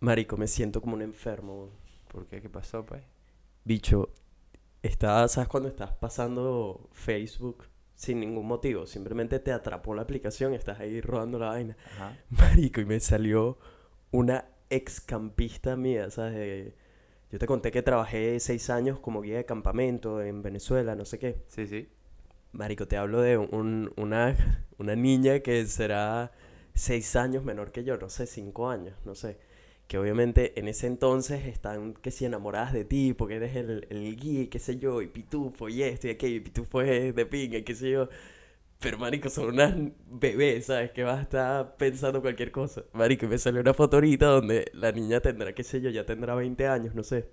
Marico, me siento como un enfermo. ¿Por qué? ¿Qué pasó, pues? Bicho, estás, ¿sabes cuando estás pasando Facebook sin ningún motivo? Simplemente te atrapó la aplicación y estás ahí rodando la vaina. Ajá. Marico, y me salió una excampista mía, ¿sabes? De- Yo te conté que trabajé seis años como guía de campamento en Venezuela, no sé qué. Sí, sí. Marico, te hablo de un- una, una niña que será seis años menor que yo, no sé, cinco años, no sé. Que obviamente en ese entonces están, que si enamoradas de ti, porque eres el, el guía, qué sé yo, y pitufo, y esto y aquello, y pitufo es de pinga, qué sé yo. Pero, marico, son unas bebés, ¿sabes? Que vas a estar pensando cualquier cosa. Marico, y me salió una foto ahorita donde la niña tendrá, qué sé yo, ya tendrá 20 años, no sé.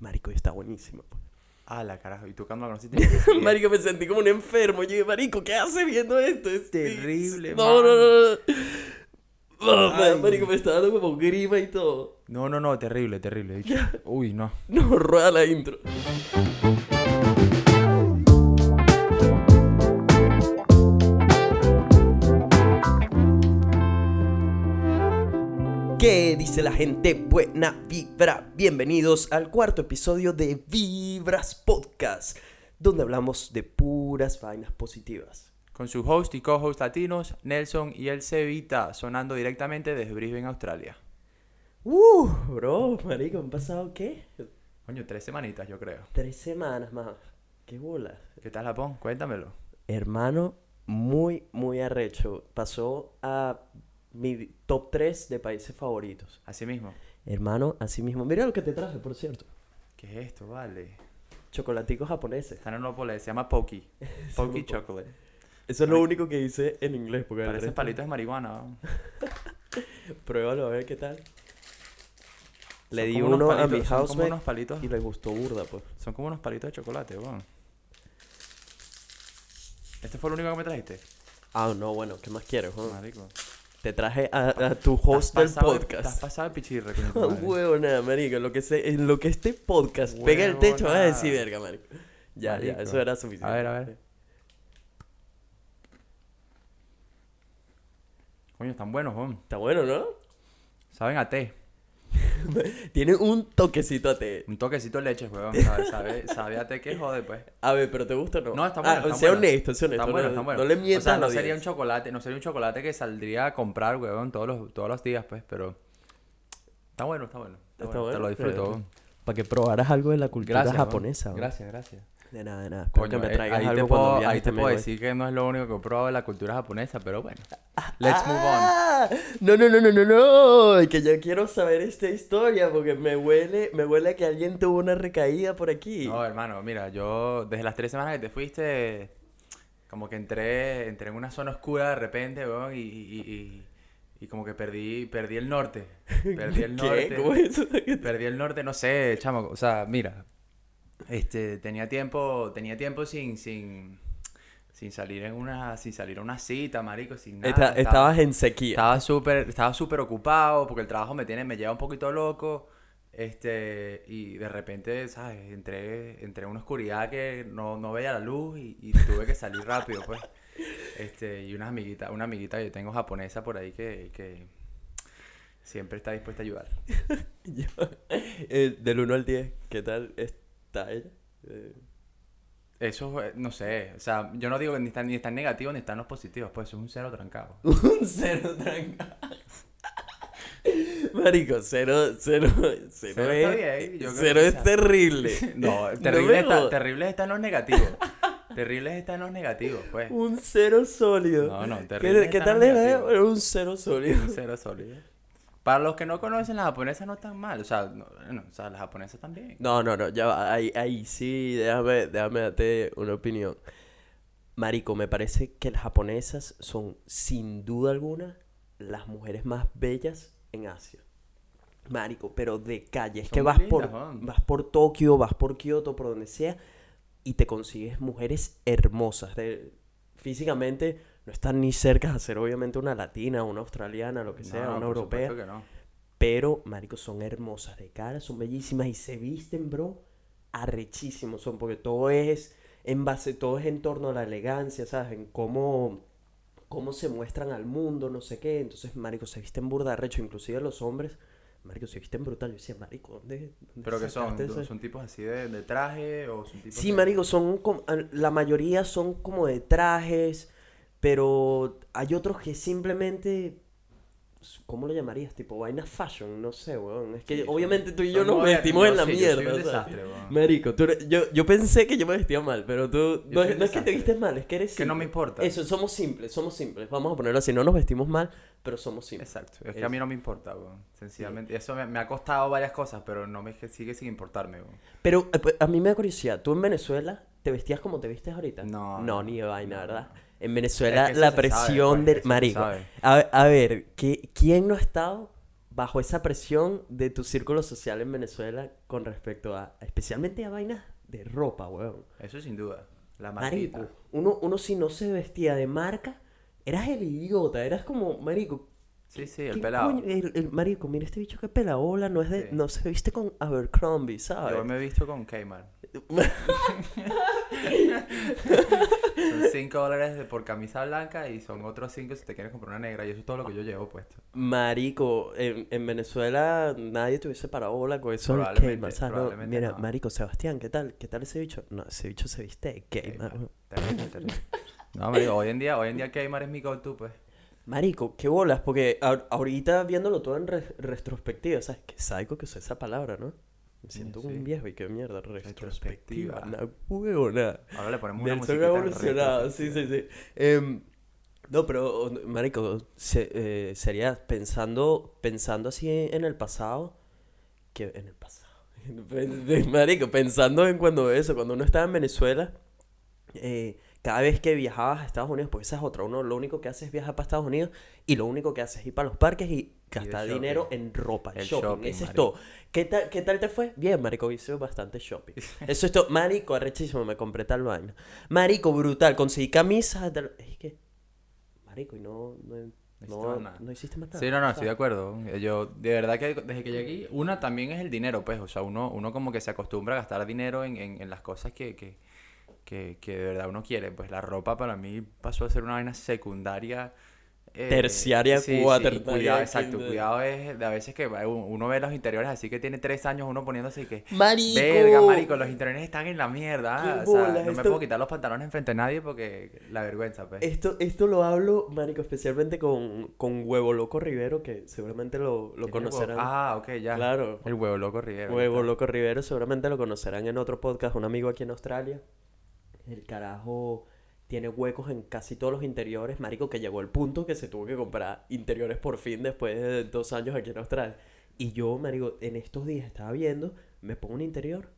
Marico, y está buenísima. pues. Ah, la carajo. ¿Y tú cuando la conociste? Marico, me sentí como un enfermo. Yo dije, Marico, ¿qué hace viendo esto? Es Terrible, No, no, no, no. Ay. Marico, me está dando como grima y todo. No, no, no. Terrible, terrible. bicho. Uy, no. No, rueda la intro. ¿Qué dice la gente? Buena vibra. Bienvenidos al cuarto episodio de Vibras Podcast, donde hablamos de puras vainas positivas. Con su host y co-host latinos, Nelson y el Cevita, sonando directamente desde Brisbane, Australia. Uh, bro, marico, ¿han pasado qué? Coño, tres semanitas, yo creo. Tres semanas más. ¿Qué bolas? ¿Qué tal Japón? Cuéntamelo. Hermano, muy, muy arrecho. Pasó a mi top 3 de países favoritos. Así mismo. Hermano, así mismo. Mira lo que te traje, por cierto. ¿Qué es esto, vale? Chocolaticos japoneses. Está en Unópolis, se llama Poki. Poki Chocolate. Eso es lo único que hice en inglés. Porque el Parecen resto- palitos de marihuana. Pruébalo a ver qué tal. Le di uno a palitos- mi son como housemate y le gustó burda, pues. son como unos palitos de chocolate, weón. ¿Este fue el único que me trajiste? Ah, no, bueno, ¿qué más quieres, weón? Marico. Te traje a, a tu host del de- Te has podcast. pasado de pichirre, madre. Huevona, marico, lo que se, en lo que este podcast pega el techo vas a decir verga, marico. Ya, ya, Marico. eso era suficiente. A ver, a ver. Coño, están buenos, weón. Está bueno, ¿no? Saben a té. Tiene un toquecito a té. Un toquecito de leche, weón. Sabe, sabe, sabe a té que jode, pues. A ver, pero ¿te gusta o no? No, está Ah, bueno, está sea bueno. honesto, sea honesto. Están buenos, no, están buenos. no le mientas O sea, no sería un chocolate, no sería un chocolate que saldría a comprar, weón, todos los, todos los días, pues, pero... Está bueno, está bueno. Está, Está bueno, Te bueno, lo disfruto, eh. Para que probaras algo de la cultura Gracias, japonesa. Gracias, gracias. De nada, de nada. Espero Coño, que me eh, traigas ahí algo te cuando puedo, viajes ahí te puedo güey. decir que no es lo único que he probado de la cultura japonesa, pero bueno. Let's move on. Ah, No, no, no, no, no, no. Que yo quiero saber esta historia porque me huele, me huele a que alguien tuvo una recaída por aquí. No, hermano, mira, yo desde las tres semanas que te fuiste, como que entré, entré en una zona oscura de repente, weón, y, y, y, y como que perdí, perdí el norte. Perdí el norte. ¿Qué? ¿Cómo es eso? Perdí el norte, no sé, chamo, o sea, mira, este, tenía tiempo, tenía tiempo sin, sin, sin salir en una, sin salir a una cita, marico, sin nada. Esta- estaba- estabas en sequía. estaba súper, estaba súper ocupado porque el trabajo me tiene, me lleva un poquito loco. Este, y de repente, ¿sabes? Entré, entré en una oscuridad que no, no veía la luz y, y tuve que salir rápido, pues. Este, y una amiguita, una amiguita que yo tengo japonesa por ahí que, que siempre está dispuesta a ayudar. Yo, eh, del 1 al 10, ¿qué tal está ella? Eh, Eso, eh, no sé, o sea, yo no digo que ni están ni están negativos ni están los positivos, pues eso es un cero trancado. un cero tranca. Marico, cero, cero, cero, Cero es, bien, cero es sea- terrible. No, terrible, está, terrible está en los negativos. Terribles está en los negativos, pues. Un cero sólido. No, no, ¿Qué, terrible qué tal era? Era un cero sólido. Un cero sólido. Para los que no conocen, las japonesas no están mal. O sea, no, no, o sea las japonesas también. No, no, no, ya va. Ahí, ahí sí, déjame, déjame darte una opinión. Marico, me parece que las japonesas son, sin duda alguna, las mujeres más bellas en Asia. Marico, pero de calle. Es Son que vas por, vas por Tokio, vas por Kioto, por donde sea, y te consigues mujeres hermosas. De, físicamente no están ni cerca de ser obviamente una latina, una australiana, lo que sea, No, una europea. que no. Pero, marico, son hermosas de cara, son bellísimas y se visten, bro, arrechísimos son, porque todo es en base, todo es en torno a la elegancia, ¿sabes? En cómo, cómo se muestran al mundo, no sé qué. Entonces, marico, se visten burda arrecho, inclusive los hombres, marico, se visten brutal. Yo decía, marico, ¿dónde, dónde ¿Pero qué son? eso? ¿Son tipos así de, de traje o son tipos Sí, de- marico, son como- la mayoría son como de trajes, pero hay otros que simplemente, ¿cómo lo llamarías? Tipo vaina fashion, no sé, weón. Es que Sí, obviamente tú y yo nos vestimos en la sí, yo soy un mierda, desastre, weón. Marico, tú yo, yo pensé que yo me vestía mal, pero tú, no, un no es que te vistes mal, es que eres Que no me simple. importa. Eso, somos simples, somos simples. Vamos a ponerlo así, no nos vestimos mal, pero somos simples. Exacto. Es que Es- a mí no me importa, weón. Sencillamente. Eso me, me ha costado varias cosas, pero no me que sigue sin importarme, weón. Pero eh, pues, a mí me da curiosidad, ¿tú en Venezuela te vestías como te vistes ahorita? No, No, ni de vaina, ¿verdad? no. En Venezuela Es que eso la presión pues, del marico. A, a ver, ¿qué- ¿quién no ha estado bajo esa presión de tu círculo social en Venezuela con respecto a, especialmente a vainas de ropa, weón? Eso sin duda. La Marico, marquita. uno, uno si no se vestía de marca, eras el idiota, eras como, marico, Sí, sí, el ¿qué pelado. coño? El, el marico, mira este bicho que pelabola, no es de, Sí. no se viste con Abercrombie, ¿sabes? Yo me he visto con Kmart. Son 5 dólares por camisa blanca y son otros 5 si te quieres comprar una negra. Y eso es todo lo que yo llevo puesto. Marico, en, en Venezuela nadie te hubiese parado bola con eso Kmart, o sea, no, mira, no. Marico, Sebastián, ¿qué tal? ¿Qué tal ese bicho? No, ese bicho se viste de Kmart. Kmart. Terrible, terrible. No, marico, hoy en día, hoy en día Kmart es mi go-to, pues. Marico, qué bolas, porque ahorita viéndolo todo en re- retrospectiva, ¿sabes? Qué psycho que usé esa palabra, ¿no? Me siento sí. un viejo y qué mierda, retrospectiva, una huevona. Ahora le ponemos una musiquita evolucionado, sí, sí, sí. Em, no, pero, marico, se- eh, sería pensando, pensando así en el pasado, que en el pasado, marico, pensando en cuando eso, cuando uno estaba en Venezuela, eh, cada vez que viajabas a Estados Unidos, porque esa es otra, uno lo único que hace es viajar para Estados Unidos y lo único que hace es ir para los parques y gastar dinero en ropa, El shopping, shopping, ese es todo. ¿Qué tal, ¿Qué tal te fue? Bien, marico, hice bastante shopping. Eso es todo. Marico, arrechísimo, me compré tal vaina. Marico, brutal, conseguí camisas. tal- Es que, marico, y no, no, no, nada. no hiciste más nada. Sí, no, no, O estoy de acuerdo. Yo, de verdad que desde que llegué aquí, una también es el dinero, pues. O sea, uno, uno como que se acostumbra a gastar dinero en, en, en las cosas que, que, que, que de verdad uno quiere. Pues la ropa para mí pasó a ser una vaina secundaria. eh, Terciaria, sí, sí, cuaternaria, Cuidado, exacto. quinta. Cuidado es de a veces que uno ve los interiores así que tiene tres años uno poniéndose y que. Marico. Verga, marico, los interiores están en la mierda. Ah, o sea, no me esto- puedo quitar los pantalones enfrente de nadie porque la vergüenza, pues. Esto, esto lo hablo, marico, especialmente con, con Huevo Loco Rivero, que seguramente lo, lo ¿Quién es el conocerán. huevo? Ah, ok, ya. Claro. El huevo loco Rivera. Huevo Loco Rivero seguramente lo conocerán en otro podcast, un amigo aquí en Australia. El carajo tiene huecos en casi todos los interiores, marico, que llegó el punto que se tuvo que comprar interiores por fin después de dos años aquí en Australia. Y yo, marico, en estos días estaba viendo, me pongo un interior,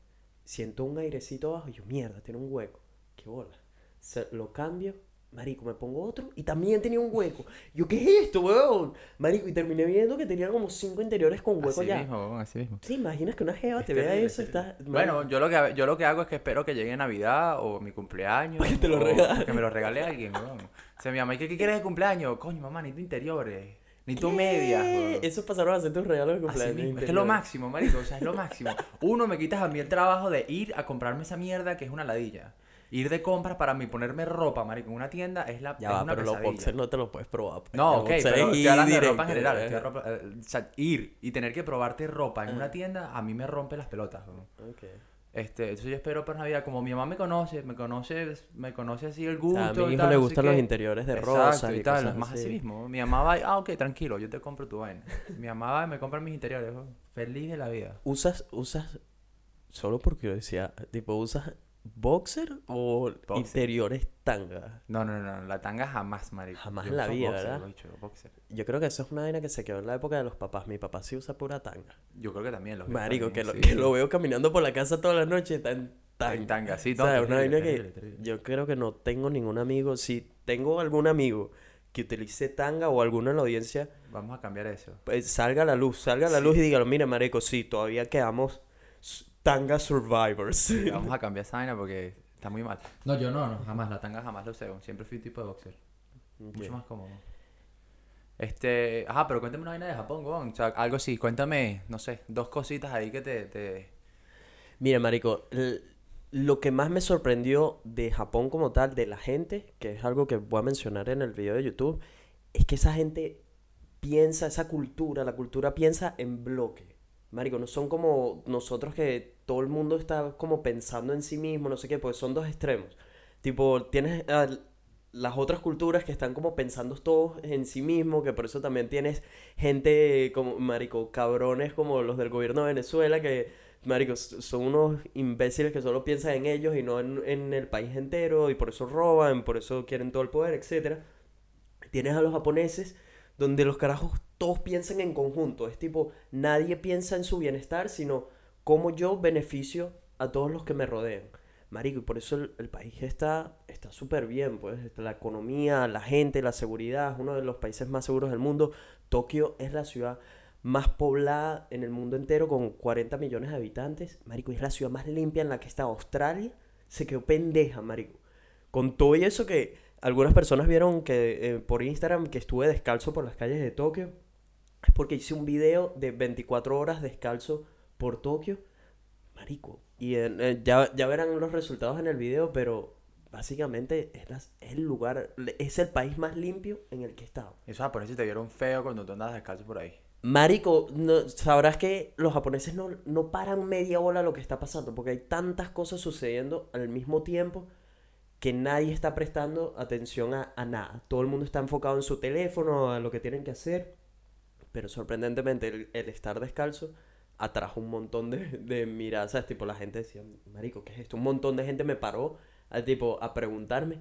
siento un airecito abajo y yo, mierda, tiene un hueco. Qué bola. Se- lo cambio, marico, me pongo otro y también tenía un hueco. Yo, ¿qué es esto, weón? Marico, y terminé viendo que tenía como cinco interiores con hueco Así ya. mismo, weón, así mismo. ¿Te imaginas que una jeva Es te vea terrible, eso? es Está... Bueno, yo lo que yo lo que hago es que espero que llegue Navidad o mi cumpleaños. Para que te lo regale. Que me lo regale alguien, weón. O sea, mi mamá, ¿qué, qué quieres de cumpleaños? Coño, mamá, necesito interiores. Necesito medias, weón. Eso pasaron a ser tus regalos de cumpleaños. mismo, es que es interiores. lo máximo, marico, o sea, es lo máximo. Uno, me quitas a mí el trabajo de ir a comprarme esa mierda que es una ladilla. Ir de compras para mí ponerme ropa, marico, en una tienda es la Ya es va, una pero los boxers no te los puedes probar. pues. No, ok, pero es estoy ir hablando de ropa en general. eh. estoy ropa- eh, o sea, ir y tener que probarte ropa en una tienda, a mí me rompe las pelotas. Ok. Este, entonces yo espero para Navidad, como mi mamá me conoce, me conoce, me conoce así el O gusto. sea, a y mi hijo tal, le no gustan los interiores de rosa y y tal, cosas más así así. mismo. Mi mamá va, ah, ok, tranquilo, yo te compro tu vaina. Mi mamá va y me compra mis interiores, feliz de la vida. ¿Usas, usas, solo porque yo decía, tipo, ¿usas boxer o Boxer. interiores tanga? No, no, no, la tanga jamás, marico. Jamás Yo en la vida, boxer, ¿verdad? boxer. Yo creo que eso es una vaina que se quedó en la época de los papás. Mi papá sí usa pura tanga. Yo creo que también los Marico, que lo, que lo veo caminando por la casa toda la noche está en tanga. En tanga, sí, O no, sea, una vaina que yo creo que no tengo ningún amigo. Si tengo algún amigo que utilice tanga o alguno en la audiencia, Vamos a cambiar eso. pues salga a la luz, salga a la Sí. luz y dígalo, mira, marico, sí, todavía quedamos tanga survivors. Vamos a cambiar esa vaina porque está muy mal. No, yo no, no, jamás, la tanga jamás lo usé. Siempre fui un tipo de boxer. Mucho más cómodo. Este, ajá, pero cuéntame una vaina de Japón, weón. O sea, algo así, cuéntame, no sé, dos cositas ahí que te, te... Mira, marico, lo que más me sorprendió de Japón como tal, de la gente, que es algo que voy a mencionar en el video de YouTube, es que esa gente piensa, esa cultura, la cultura piensa en bloque. Marico, no son como nosotros que todo el mundo está como pensando en sí mismo, no sé qué, pues son dos extremos. Tipo, tienes a las otras culturas que están como pensando todos en sí mismo, que por eso también tienes gente como, marico, cabrones como los del gobierno de Venezuela, que, marico, son unos imbéciles que solo piensan en ellos y no en, en el país entero, y por eso roban, por eso quieren todo el poder, etc. Tienes a los japoneses, donde los carajos todos piensan en conjunto, es tipo, nadie piensa en su bienestar, sino cómo yo beneficio a todos los que me rodean. Marico, y por eso el, país está súper bien, pues la economía, la gente, la seguridad, es uno de los países más seguros del mundo. Tokio es la ciudad más poblada en el mundo entero con 40 millones de habitantes. Marico, es la ciudad más limpia en la que está Australia. Se quedó pendeja, marico. Con todo y eso que algunas personas vieron que eh, por Instagram que estuve descalzo por las calles de Tokio. Es porque hice un video de 24 horas descalzo por Tokio. Marico. Y eh, ya, ya verán los resultados en el video, pero básicamente es, el lugar, es el país más limpio en el que he estado. Eso japoneses te vieron feo cuando tú andabas descalzo por ahí. Marico, no, sabrás que los japoneses no, no paran media hora lo que está pasando, porque hay tantas cosas sucediendo al mismo tiempo que nadie está prestando atención a, a nada. Todo el mundo está enfocado en su teléfono, a lo que tienen que hacer, pero sorprendentemente el, el estar descalzo atrajo un montón de, de miradas, Tipo, la gente decía, marico, ¿qué es esto? Un montón de gente me paró a, tipo, a preguntarme,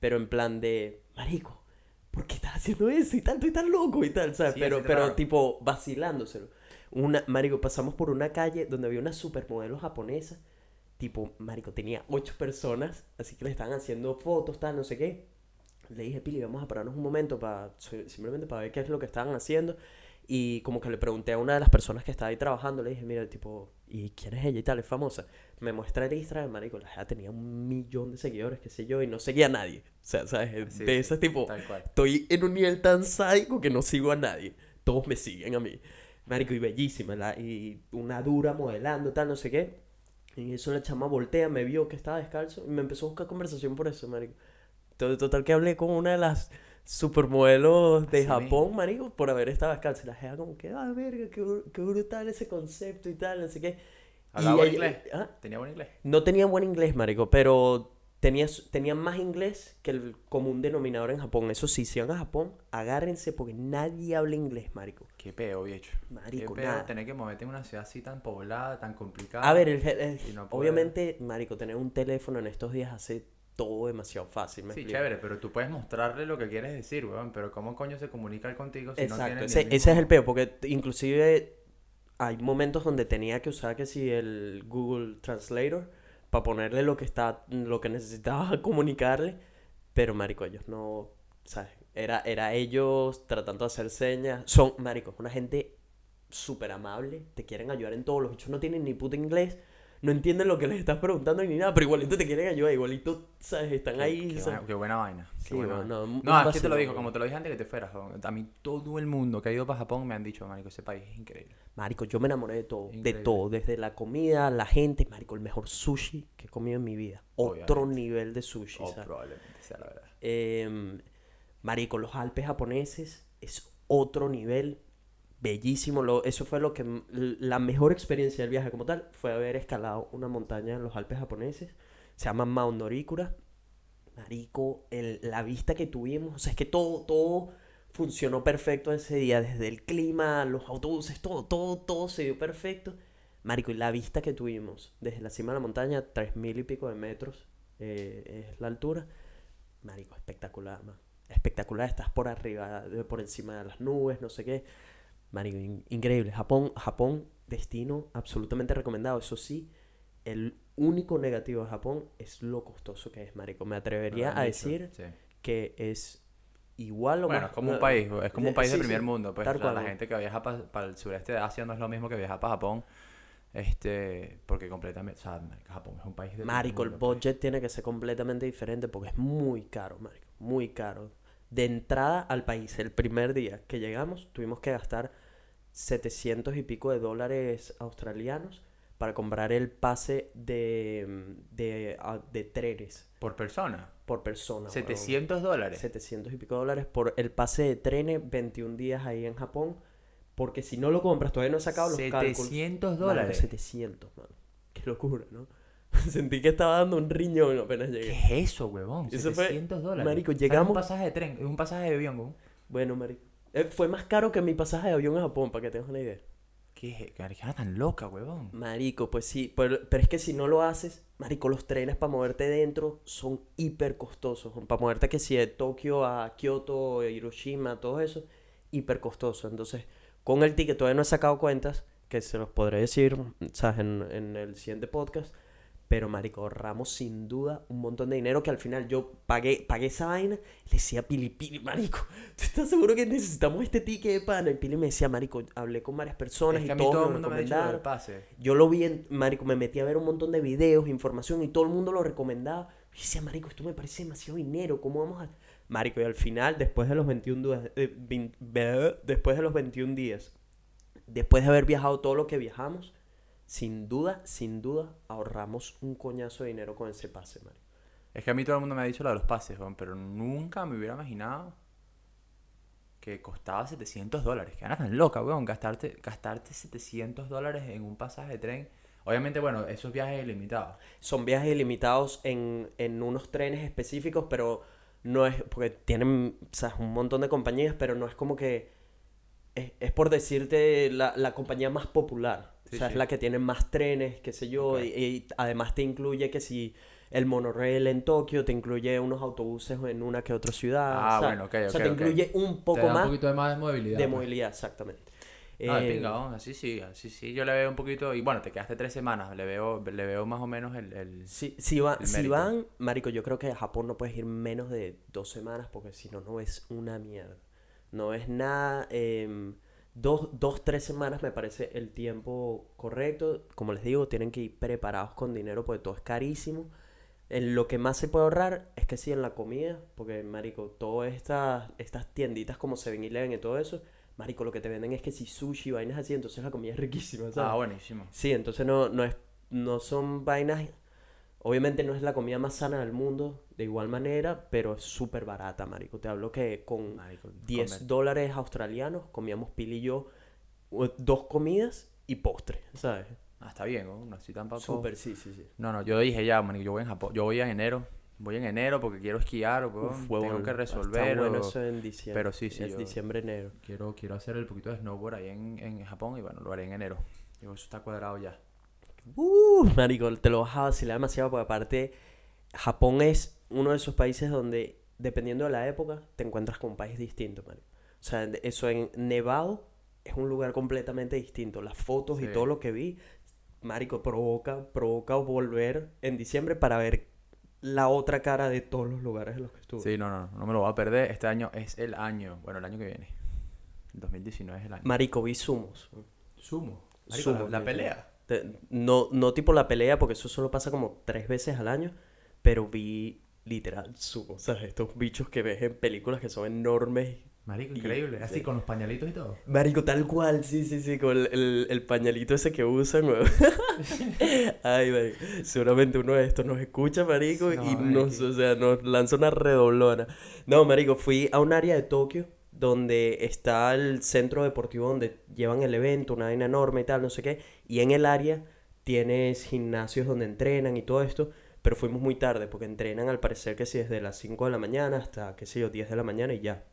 pero en plan de, marico, ¿por qué estás haciendo eso? Y tanto y tan loco y tal, ¿sabes? pero, pero tipo, vacilándoselo. Una, marico, pasamos por una calle donde había una supermodelo japonesa, tipo, marico, tenía ocho personas, así que le estaban haciendo fotos, tal, no sé qué. Le dije, Pili, vamos a pararnos un momento para simplemente para ver qué es lo que estaban haciendo. Y como que le pregunté a una de las personas que estaba ahí trabajando, le dije, mira, tipo, ¿y quién es ella y tal? Es famosa. Me muestra el Instagram, marico, la tenía un millón de seguidores, qué sé yo, y no seguía a nadie. O sea, ¿sabes? de ese tipo, estoy en un nivel tan sádico que no sigo a nadie. Todos me siguen a mí. Marico, y bellísima, la, y una dura modelando, tal, no sé qué. Y eso la chama voltea, me vio que estaba descalzo y me empezó a buscar conversación por eso, marico. Total que hablé con una de las supermodelos de Japón, marico, por haber estado descalzo. Y la gente como que, ah, verga, qué, qué, brutal ese concepto y tal, así que ¿Hablaba buen inglés? ¿ah? ¿Tenía buen inglés? No tenía buen inglés, marico, pero tenía, tenía más inglés que el común denominador en Japón. Eso sí, si van a Japón, agárrense porque nadie habla inglés, marico. Qué peo, viejo. Marico, Qué peo tener que moverte en una ciudad así tan poblada, tan complicada. A ver, obviamente, marico, tener un teléfono en estos días hace todo demasiado fácil. sí, chévere, pero tú puedes mostrarle lo que quieres decir, weón. Pero ¿cómo coño se comunica contigo si Exacto. no tiene ese, ese es el peo, porque inclusive hay momentos donde tenía que usar que si el Google Translator para ponerle lo que está, lo que necesitaba comunicarle. Pero marico, ellos no, ¿sabes? Era, era ellos tratando de hacer señas. Son, marico, una gente súper amable, te quieren ayudar en todo. Los hechos no tienen ni puto inglés no entienden lo que les estás preguntando ni nada, pero igualito te quieren ayudar, igualito, ¿sabes? Están ahí. Qué, buena, vaina. Sí, no, no, no es que te lo digo, como te lo dije antes que te fueras. A mí todo el mundo que ha ido para Japón me han dicho, marico, ese país es increíble. Marico, yo me enamoré de todo, de todo, desde la comida, la gente, marico, el mejor sushi que he comido en mi vida. Otro nivel de sushi, oh, probablemente sea la verdad. Eh, marico, los Alpes japoneses es otro nivel bellísimo. Lo, eso fue lo que la mejor experiencia del viaje como tal fue haber escalado una montaña en los Alpes japoneses. Se llama Mount Norikura. Marico, el, la vista que tuvimos, o sea, es que todo, todo funcionó perfecto ese día, desde el clima, los autobuses, todo, todo, todo se dio perfecto. Marico, y la vista que tuvimos desde la cima de la montaña, tres mil y pico de metros eh, es la altura. Marico, espectacular, man. Espectacular, estás por arriba, por encima de las nubes, no sé qué. Marico, increíble. Japón, Japón, destino absolutamente recomendado. Eso sí, el único negativo de Japón es lo costoso que es, marico. Me atrevería a decir que es igual o bueno, es como un país, es como un país de primer mundo. Pues, la gente que viaja para el sureste de Asia no es lo mismo que viaja para Japón. Este, porque completamente, o sea, Japón es un país de Marico, el pues. budget tiene que ser completamente diferente porque es muy caro, marico, muy caro de entrada al país, el primer día que llegamos, tuvimos que gastar 700 y pico de dólares australianos para comprar el pase de, de, trenes. ¿Por persona? por persona. weón. 700 dólares. 700 y pico dólares por el pase de trenes 21 días ahí en Japón. Porque si no lo compras, todavía no he sacado los cálculos. 700 Marico, dólares. 700, mano. Qué locura, ¿no? Sentí que estaba dando un riñón apenas ¿Qué llegué. es eso, huevón? Eso fue- 700 dólares. Marico, ¿Sabes llegamos- un pasaje de tren, un pasaje de avión, huevón. Bueno, marico. Eh, fue más caro que mi pasaje de avión a Japón, para que tengas una idea. ¿Qué? ¿Qué tan loca, huevón? Marico, pues sí, pero, pero es que si no lo haces, marico, los trenes para moverte dentro son hiper costosos. Para moverte que si de Tokio a Kioto, Hiroshima, todo eso, hiper costoso. Entonces, con el ticket todavía no he sacado cuentas, que se los podré decir, ¿sabes? En, en el siguiente podcast. Pero, marico, ahorramos sin duda un montón de dinero que al final yo pagué, pagué esa vaina le decía a Pili, Pili, marico, ¿tú estás seguro que necesitamos este ticket de pana? Y Pili me decía, marico, hablé con varias personas Es y que todos todo me el mundo me recomendaron. pase. Yo lo vi en, marico, me metí a ver un montón de videos, información y todo el mundo lo recomendaba. Y decía, marico, esto me parece demasiado dinero, ¿cómo vamos a...? Marico, y al final, después de los 21 días, eh, después de los 21 días, después de haber viajado todo lo que viajamos, sin duda, sin duda, ahorramos un coñazo de dinero con ese pase, marico. Es que a mí todo el mundo me ha dicho lo de los pases, huevón, pero nunca me hubiera imaginado que costaba 700 dólares. Que era tan loca, weón, gastarte, gastarte 700 dólares en un pasaje de tren. Obviamente, bueno, esos viajes ilimitados. Son viajes ilimitados en, en unos trenes específicos, pero no es, porque tienen, o sea, un montón de compañías, pero no es como que, es, es por decirte la, la compañía más popular. Sí, o sea, sí. es la que tiene más trenes, qué sé yo, Ok. y, y además te incluye que si el monorail en Tokio, te incluye unos autobuses en una que otra ciudad. Ah, o sea, bueno, ok, O sea, ok, te ok. incluye un Te poco da un más poquito de más movilidad. de pues. movilidad, exactamente. No, de Eh, pinga, weón, así sí, así sí. Yo le veo un poquito. Y bueno, te quedaste tres semanas. Le veo, le veo más o menos el. el- Si, si, va- el si van, Marico, yo creo que a Japón no puedes ir menos de dos semanas porque si no, no es una mierda. No es nada. em, dos, dos, tres semanas me parece el tiempo correcto. Como les digo, tienen que ir preparados con dinero porque todo es carísimo. En lo que más se puede ahorrar es que sí en la comida, porque, Marico, todas estas, estas tienditas como 7-Eleven y todo eso, Marico, lo que te venden es que si sushi, vainas así, entonces la comida es riquísima, ¿sabes? Ah, buenísimo. Sí, entonces no, no, es, no son vainas. Obviamente no es la comida más sana del mundo, de igual manera, pero es súper barata, marico. Te hablo que con Marico, 10 comer. dólares australianos comíamos Pili y yo dos comidas y postre, ¿sabes? Ah, está bien, weón, así tampoco. Súper, sí, sí, sí. No, no, yo dije ya, manico, yo voy en Japón. Yo voy en enero. Voy en enero porque quiero esquiar. Uf, huevón, Tengo que está resolver. bueno o- eso en diciembre. pero sí, sí, Es yo- diciembre, enero. Quiero, quiero hacer el poquito de snowboard ahí en, en Japón y bueno, lo haré en enero. Digo, eso está cuadrado ya. Uh, marico, te lo vas a vacilar demasiado porque aparte Japón es uno de esos países donde, dependiendo de la época, te encuentras con un país distinto, marico. O sea, eso en Nevado es un lugar completamente distinto. Las fotos y todo lo que vi, marico, provoca, provoca volver en diciembre para ver la otra cara de todos los lugares en los que estuve. Sí, no, no, no me lo voy a perder. Este año es el año, bueno, el año que viene. El 2019 es el año. Marico, vi sumos. Sumo. Marico, la pelea. No, no tipo la pelea, porque eso solo pasa como tres veces al año, pero vi literal sumos, ¿sabes? Estos bichos que ves en películas que son enormes. Marico, Y- increíble. sí. Así con los pañalitos y todo. Marico, tal cual, sí, sí, sí, con el, el, el pañalito ese que usan, weón. Ay, marico, seguramente uno de estos nos escucha, marico, No, y nos, o sea, nos lanza una redoblona. No, marico, fui a un área de Tokio donde está el centro deportivo donde llevan el evento, una vaina enorme y tal, no sé qué, y en el área tienes gimnasios donde entrenan y todo esto, pero fuimos muy tarde porque entrenan al parecer que sí desde las 5 de la mañana hasta, qué sé yo, 10 de la mañana y ya.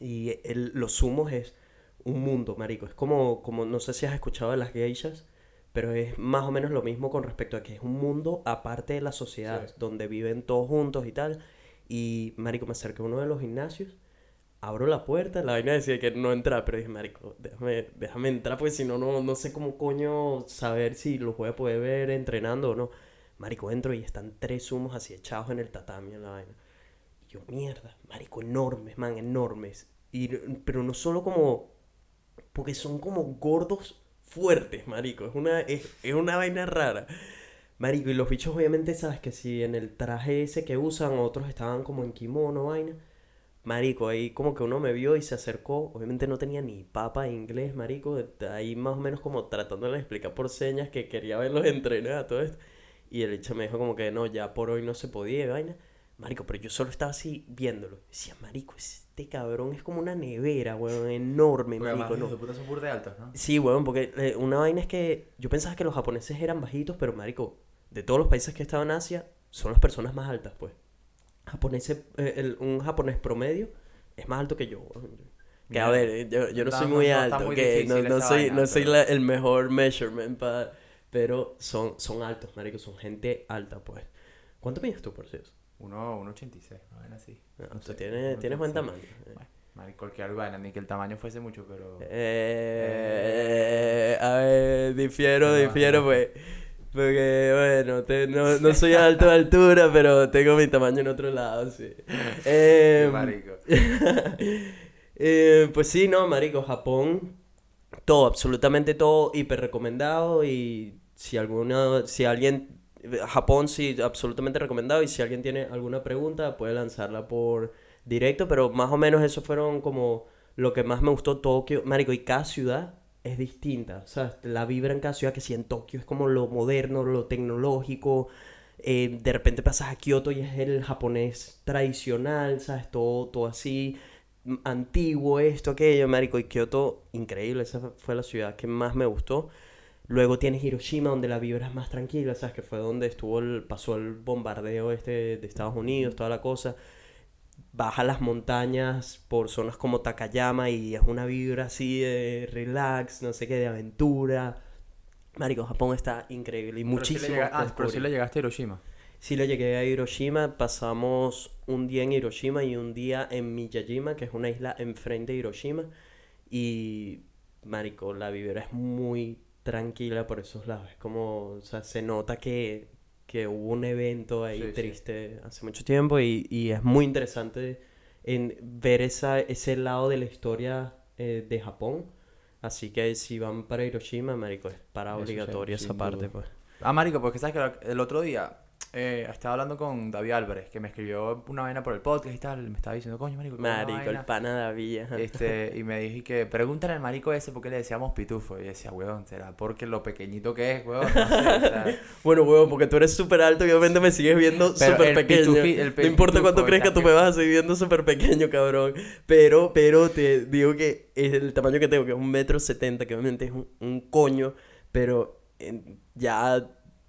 Y el- los sumos es un mundo, marico. Es como, como, no sé si has escuchado de las geishas, pero es más o menos lo mismo con respecto a que es un mundo aparte de la sociedad, Sí. donde viven todos juntos y tal. Y, marico, me acerqué a uno de los gimnasios, abro la puerta, la vaina decía que no entrar, pero dije, marico, déjame, déjame entrar, porque si no, no, sé cómo coño saber si los voy a poder ver entrenando o no. Marico, entro y están tres sumos así echados en el tatami en la vaina. Y yo, mierda, marico, enormes, man, enormes. Y, pero no solo como, porque son como gordos fuertes, marico. Es una, es, es una vaina rara. Marico, y los bichos obviamente sabes que si en el traje ese que usan, otros estaban como en kimono, vaina. Marico, ahí como que uno me vio y se acercó. Obviamente no tenía ni papa de inglés, marico. Ahí más o menos como tratándole de explicar por señas que quería verlos entrenar, todo esto. Y el hecho me dijo como que no, ya por hoy no se podía, vaina. Marico, pero yo solo estaba así viéndolo. Decía, marico, este cabrón es como una nevera, weón, enorme, Porque marico, no. son de ¿no? Sí, weón, porque eh, una vaina es que yo pensaba que los japoneses eran bajitos, pero marico, de todos los países que he estado en Asia, son las personas más altas, pues. Japoneses, eh, el- un japonés promedio es más alto que yo. Que a ver, eh, yo, yo no está- soy no- muy no alto, muy que no, no soy, vaina, no soy pero- la- el mejor measurement, pa- pero son, son altos, marico, son gente alta, pues. ¿Cuánto mides tú, por cierto? Uno, 1.86, una vaina así. Ah, No sé, tienes, tienes buen 1.86. tamaño. eh. Bueno, marico, cualquier vaina, ni que el tamaño fuese mucho, pero... Eh, a ver, difiero, No, difiero, no. pues. Porque, bueno, te- no, no soy alto de altura, pero tengo mi tamaño en otro lado, sí. Eh, marico. eh, pues sí, no, marico, Japón, todo, absolutamente todo, hiper recomendado y si alguna, si alguien, Japón sí, absolutamente recomendado y si alguien tiene alguna pregunta puede lanzarla por directo, pero más o menos eso fueron como lo que más me gustó Tokio, marico, y cada ciudad es distinta, o sea, la vibra en cada ciudad, que si en Tokio es como lo moderno, lo tecnológico, eh, de repente pasas a Kioto y es el japonés tradicional, ¿sabes? Todo, todo así, antiguo, esto, aquello, marico. Y Kioto, increíble, esa fue la ciudad que más me gustó. Luego tienes Hiroshima, donde la vibra es más tranquila, ¿sabes? Que fue donde estuvo el, pasó el bombardeo este de Estados Unidos, toda la cosa. Baja las montañas por zonas como Takayama y es una vibra así de relax, no sé qué, de aventura. Marico, Japón está increíble y Pero sí le muchísimo. llega- Ah, pero descubrir. le llegaste a Hiroshima. Sí, le llegué a Hiroshima, pasamos un día en Hiroshima y un día en Miyajima, que es una isla enfrente de Hiroshima. Y, marico, la vibra es muy tranquila por esos lados. Es como, o sea, se nota que, que hubo un evento ahí Sí, sí. triste hace mucho tiempo y, y es muy interesante en ver esa, ese lado de la historia eh, de Japón. Así que si van para Hiroshima, marico, es para obligatoria esa parte, pues. Ah, marico, porque sabes que el otro día eh, estaba hablando con David Álvarez, que me escribió una vaina por el podcast y tal, me estaba diciendo, coño, marico, Marico, el vaina". pana David. Este, y me dije que pregúntale al marico ese por qué le decíamos pitufo. Y decía, weón, será porque lo pequeñito que es, weón. No sé, o sea, Bueno, huevón, porque tú eres súper alto y obviamente me sigues viendo súper pequeño. pitufi- no importa cuánto pitufo, crezca, tú me que- vas a seguir viendo súper pequeño, cabrón. Pero, pero te digo que es el tamaño que tengo, que es un metro setenta, que obviamente es un, un coño, pero eh, ya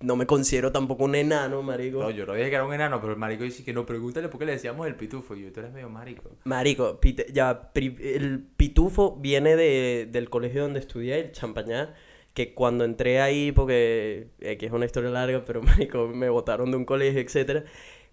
no me considero tampoco un enano, marico. no, yo no dije que era un enano, pero el marico dice que no, pregúntale por qué le decíamos el pitufo. Y yo, tú eres medio marico. Marico, pite- ya, pri- el pitufo viene de, del colegio donde estudié, el Champañá, que cuando entré ahí, porque eh, que es una historia larga, pero marico, me botaron de un colegio, etcétera.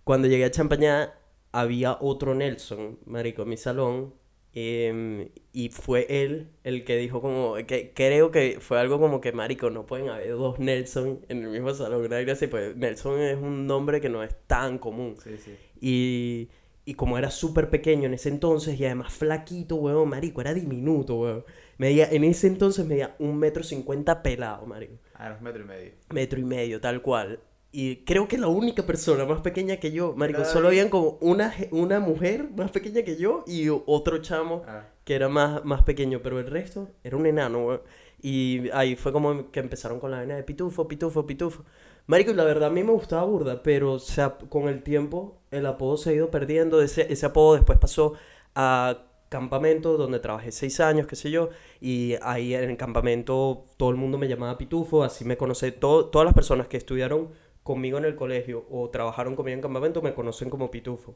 Cuando llegué a Champañá, había otro Nelson, marico, en mi salón, em, y fue él el que dijo como, que creo que fue algo como que, marico, no pueden haber dos Nelson en el mismo salón, así, pues Nelson es un nombre que no es tan común. Sí, sí. Y, y como era súper pequeño en ese entonces y además flaquito, weón, marico, era diminuto, weón. Medía, en ese entonces medía un metro cincuenta pelado, marico. Ah, era un metro y medio. Metro y medio, tal cual. Y creo que la única persona más pequeña que yo, marico, solo habían como una, una mujer más pequeña que yo y otro chamo Ah. que era más, más pequeño, pero el resto era un enano, weón. Y ahí fue como que empezaron con la vaina de pitufo, pitufo, pitufo. Marico, y la verdad a mí me gustaba burda, pero o sea, con el tiempo el apodo se ha ido perdiendo. Ese, ese apodo después pasó a campamento donde trabajé seis años, qué sé yo, y ahí en el campamento todo el mundo me llamaba pitufo, así me conoce, todo, todas las personas que estudiaron conmigo en el colegio o trabajaron conmigo en campamento me conocen como pitufo.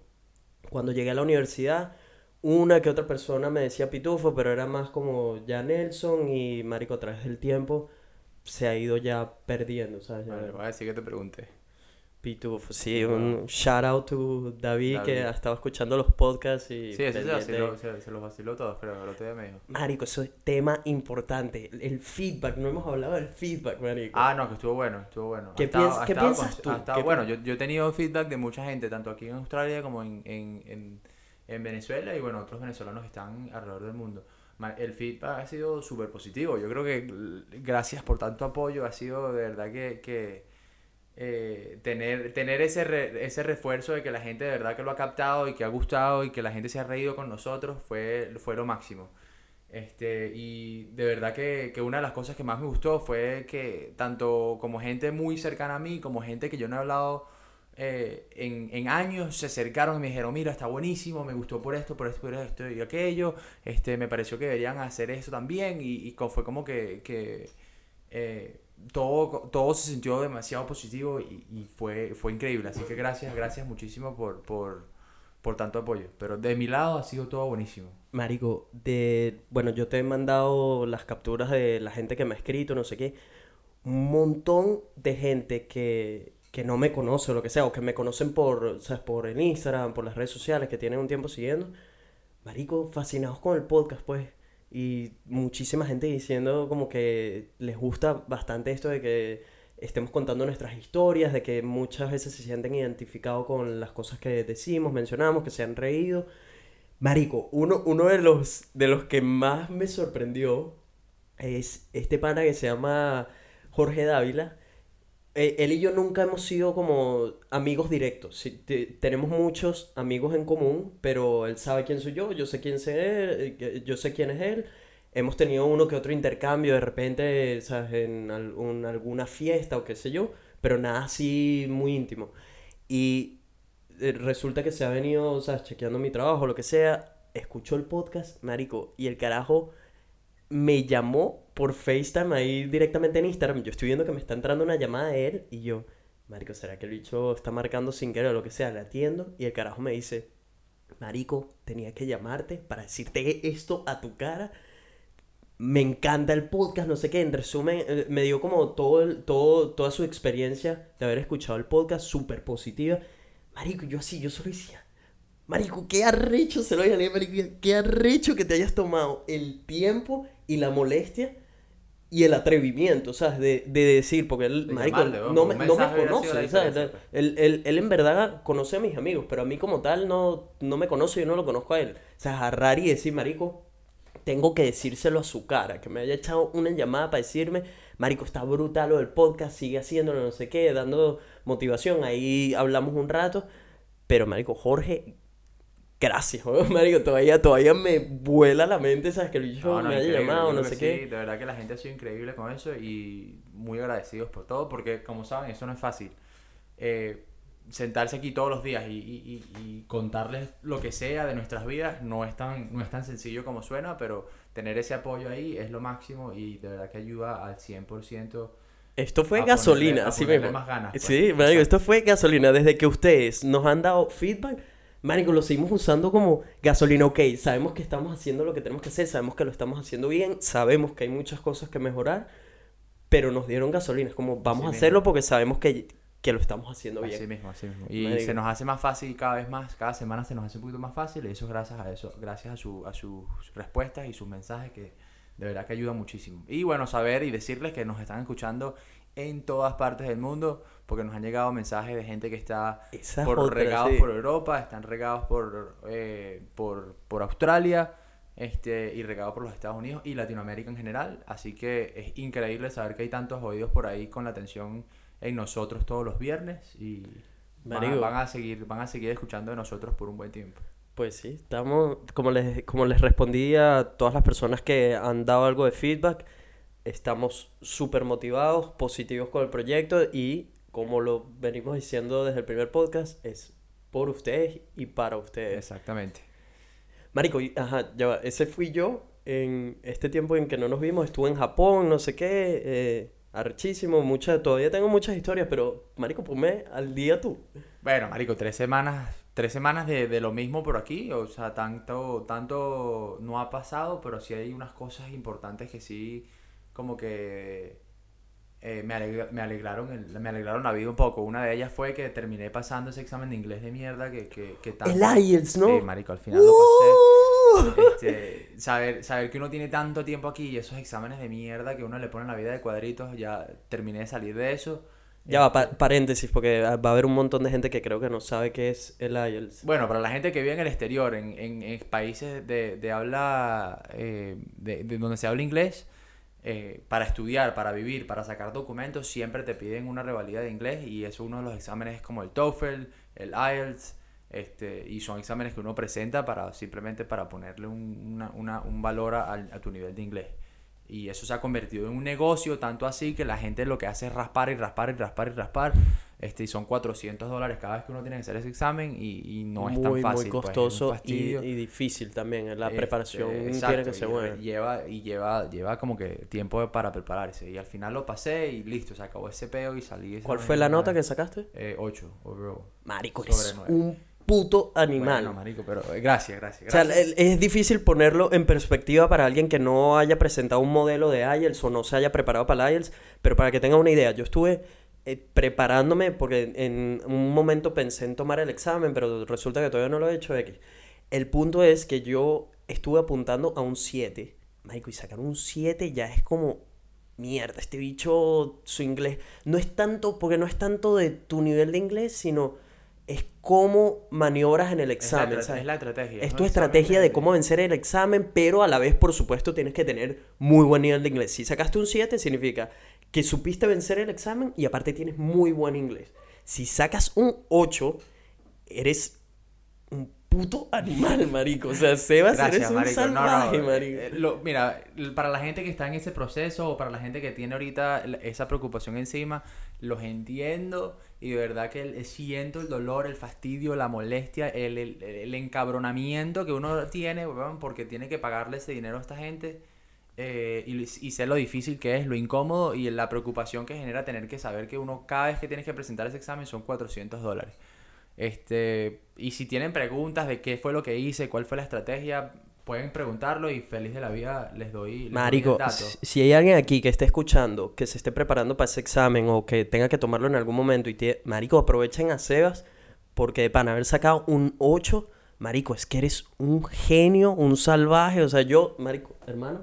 Cuando llegué a la universidad, una que otra persona me decía pitufo, pero era más como ya Nelson y marico a través del tiempo se ha ido ya perdiendo, ¿sabes? Vale, voy a decir que te pregunté. Pitufo, sí, un shout out to David, que David. ha estado escuchando los podcasts y Sí, ese se, vaciló, se, se los vaciló todos, pero el otro día me dijo. Marico, eso es tema importante, el- feedback, no hemos hablado del feedback, marico. Ah, no, que estuvo bueno, estuvo bueno. ¿Qué estado- piens- ha qué estado piensas tú? estado- ¿Qué bueno, yo, yo he tenido feedback de mucha gente, tanto aquí en Australia como en, en, en, en Venezuela y bueno, otros venezolanos están alrededor del mundo. El feedback ha sido súper positivo. Yo creo que gracias por tanto apoyo. Ha sido de verdad que, que eh, tener, tener ese, re- ese refuerzo de que la gente de verdad que lo ha captado y que ha gustado y que la gente se ha reído con nosotros fue, fue lo máximo. Este, y de verdad que, que una de las cosas que más me gustó fue que tanto como gente muy cercana a mí, como gente que yo no he hablado eh, en, en años se acercaron y me dijeron, mira, está buenísimo, me gustó por esto, por esto, por esto y aquello, este, me pareció que deberían hacer esto también y, y fue como que, que eh, todo, todo se sintió demasiado positivo y, y fue, fue increíble. Así que gracias, gracias muchísimo por, por, por tanto apoyo. Pero de mi lado ha sido todo buenísimo. Marico, de... Bueno, yo te he mandado las capturas de la gente que me ha escrito, no sé qué. Un montón de gente que, que no me conoce o lo que sea, o que me conocen por, ¿sabes? por el Instagram, por las redes sociales, que tienen un tiempo siguiendo. Marico, fascinados con el podcast, pues. Y muchísima gente diciendo como que les gusta bastante esto de que estemos contando nuestras historias, de que muchas veces se sienten identificados con las cosas que decimos, mencionamos, que se han reído. Marico, uno, uno de los, de los que más me sorprendió es este pana que se llama Jorge Dávila. Eh, él y yo nunca hemos sido como amigos directos. Sí, te- tenemos muchos amigos en común, pero él sabe quién soy yo, yo sé quién sé él, eh, yo sé quién es él. Hemos tenido uno que otro intercambio de repente, ¿sabes? En alguna fiesta o qué sé yo, pero nada así muy íntimo. Y eh, resulta que se ha venido, ¿sabes? Chequeando mi trabajo, lo que sea. Escuchó el podcast, marico, y el carajo me llamó por FaceTime ahí directamente en Instagram. Yo estoy viendo que me está entrando una llamada de él y yo, marico, ¿será que el bicho está marcando sin querer o lo que sea? Le atiendo y el carajo me dice, marico, tenía que llamarte para decirte esto a tu cara. Me encanta el podcast, no sé qué. En resumen, eh, me dio como todo, todo, toda su experiencia de haber escuchado el podcast, súper positiva. Marico, yo así, yo solo decía, Marico, qué arrecho se lo voy a marico, qué arrecho que te hayas tomado el tiempo y la molestia y el atrevimiento, ¿sabes? De, de decir, porque él, De marico, llamarle, no me, no me conoce, ¿sabes? pues. Él, él, él en verdad conoce a mis amigos, pero a mí como tal no, no me conoce, yo no lo conozco a él. O sea, agarrar y decir, marico, tengo que decírselo a su cara, que me haya echado una llamada para decirme, marico, está brutal lo del podcast, sigue haciéndolo, no sé qué, dando motivación, ahí hablamos un rato, pero marico, Jorge, gracias, weón, marico, todavía, todavía me vuela la mente, ¿sabes? Que el bicho No, no, me haya llamado, no sé que qué. sí, de verdad que la gente ha sido increíble con eso y muy agradecidos por todo, porque como saben, eso no es fácil. Eh, sentarse aquí todos los días y, y- y- contarles lo que sea de nuestras vidas no es, tan, no es tan sencillo como suena, pero tener ese apoyo ahí es lo máximo y de verdad que ayuda al 100%. Esto fue a ponerle- gasolina, a así ponerle mismo. más ganas, pues. Sí, marico, esto fue gasolina. Desde que ustedes nos han dado feedback, marico, lo seguimos usando como gasolina. Ok, sabemos que estamos haciendo lo que tenemos que hacer, sabemos que lo estamos haciendo bien, sabemos que hay muchas cosas que mejorar, pero nos dieron gasolina. Es como, vamos Así a mismo. hacerlo porque sabemos que, que lo estamos haciendo Así bien. mismo, así mismo. Y Marico. se nos hace más fácil cada vez más, cada semana se nos hace un poquito más fácil y eso es gracias a eso, gracias a, su, a sus respuestas y sus mensajes que de verdad que ayudan muchísimo. Y bueno, saber y decirles que nos están escuchando en todas partes del mundo porque nos han llegado mensajes de gente que está por regados sí. por Europa, están regados por, eh, por, por Australia este, y regados por los Estados Unidos y Latinoamérica en general. Así que es increíble saber que hay tantos oídos por ahí con la atención en nosotros todos los viernes y van, van a seguir van a seguir escuchando de nosotros por un buen tiempo. Pues sí, estamos, como les, como les respondí a todas las personas que han dado algo de feedback, estamos súper motivados, positivos con el proyecto y como lo venimos diciendo desde el primer podcast, es por ustedes y para ustedes. Exactamente. Marico, y- ajá, ya va, ese fui yo en este tiempo en que no nos vimos, estuve en Japón, no sé qué, eh, arrechísimo, muchas, todavía tengo muchas historias, pero Marico, ponme al día tú. Bueno, marico, tres semanas, tres semanas de, de lo mismo por aquí, o sea, tanto, tanto no ha pasado, pero sí hay unas cosas importantes que sí, como que eh, me, alegra- me alegraron, el- me alegraron la vida un poco. Una de ellas fue que terminé pasando ese examen de inglés de mierda que, que, que tanto... El IELTS, ¿no? Sí, marico, al final lo pasé. ¡Uh! Este, saber, saber que uno tiene tanto tiempo aquí y esos exámenes de mierda que uno le pone en la vida de cuadritos, ya terminé de salir de eso. Ya va, pa- paréntesis, porque va a haber un montón de gente que creo que no sabe qué es el IELTS. Bueno, para la gente que vive en el exterior, en, en- en países de, de habla, eh, de, de donde se habla inglés, eh, para estudiar, para vivir, para sacar documentos, siempre te piden una revalida de inglés y eso uno de los exámenes es como el TOEFL, el IELTS, este, y son exámenes que uno presenta para simplemente para ponerle un, una- un valor a, a tu nivel de inglés. Y eso se ha convertido en un negocio, tanto así que la gente lo que hace es raspar y raspar y raspar y raspar. Este, y son 400 dólares cada vez que uno tiene que hacer ese examen y, y no es tan fácil. muy pues, costoso y, difícil también. La Este, preparación tiene que ser buena. Lleva, y lleva, lleva como que tiempo para prepararse. Y al final lo pasé y listo, se acabó ese peo y salí. ¿Cuál fue la nota que sacaste? Eh, 8, overall. Marico, es un puto animal. Bueno, marico, pero eh, gracias, gracias. O sea, gracias. es difícil ponerlo en perspectiva para alguien que no haya presentado un modelo de IELTS o no se haya preparado para el IELTS, pero para que tenga una idea, yo estuve eh, preparándome porque en un momento pensé en tomar el examen, pero resulta que todavía no lo he hecho X. El punto es que yo estuve apuntando a un 7, Marico, y sacar un 7 ya es como mierda, este bicho, su inglés, no es tanto, porque no es tanto de tu nivel de inglés, sino es cómo maniobras en el Es la examen, estra- ¿sabes? es la estrategia. Es ¿no? tu El estrategia de cómo vencer el examen, pero a la vez, por supuesto, tienes que tener muy buen nivel de inglés. Si sacaste un 7, significa que supiste vencer el examen y aparte tienes muy buen inglés. Si sacas un 8, eres un puto animal, marico. O sea, Sebas, Gracias, eres un marico. No, no, salvaje, marico. eh, lo- mira, para la gente que está en ese proceso o para la gente que tiene ahorita esa preocupación encima, los entiendo y de verdad que el- siento el dolor, el fastidio, la molestia, el, el- el encabronamiento que uno tiene, porque tiene que pagarle ese dinero a esta gente. eh, y, y sé lo difícil que es, lo incómodo y la preocupación que genera tener que saber que uno cada vez que tienes que presentar ese examen son 400 dólares. Este, y si tienen preguntas de qué fue lo que hice, cuál fue la estrategia, pueden preguntarlo y feliz de la vida les doy, les doy Marico, el dato. si si hay alguien aquí que esté escuchando, que se esté preparando para ese examen o que tenga que tomarlo en algún momento y tie- Marico, aprovechen a Sebas porque para haber sacado un 8, Marico, es que eres un genio, un salvaje, o sea, yo, Marico, hermano,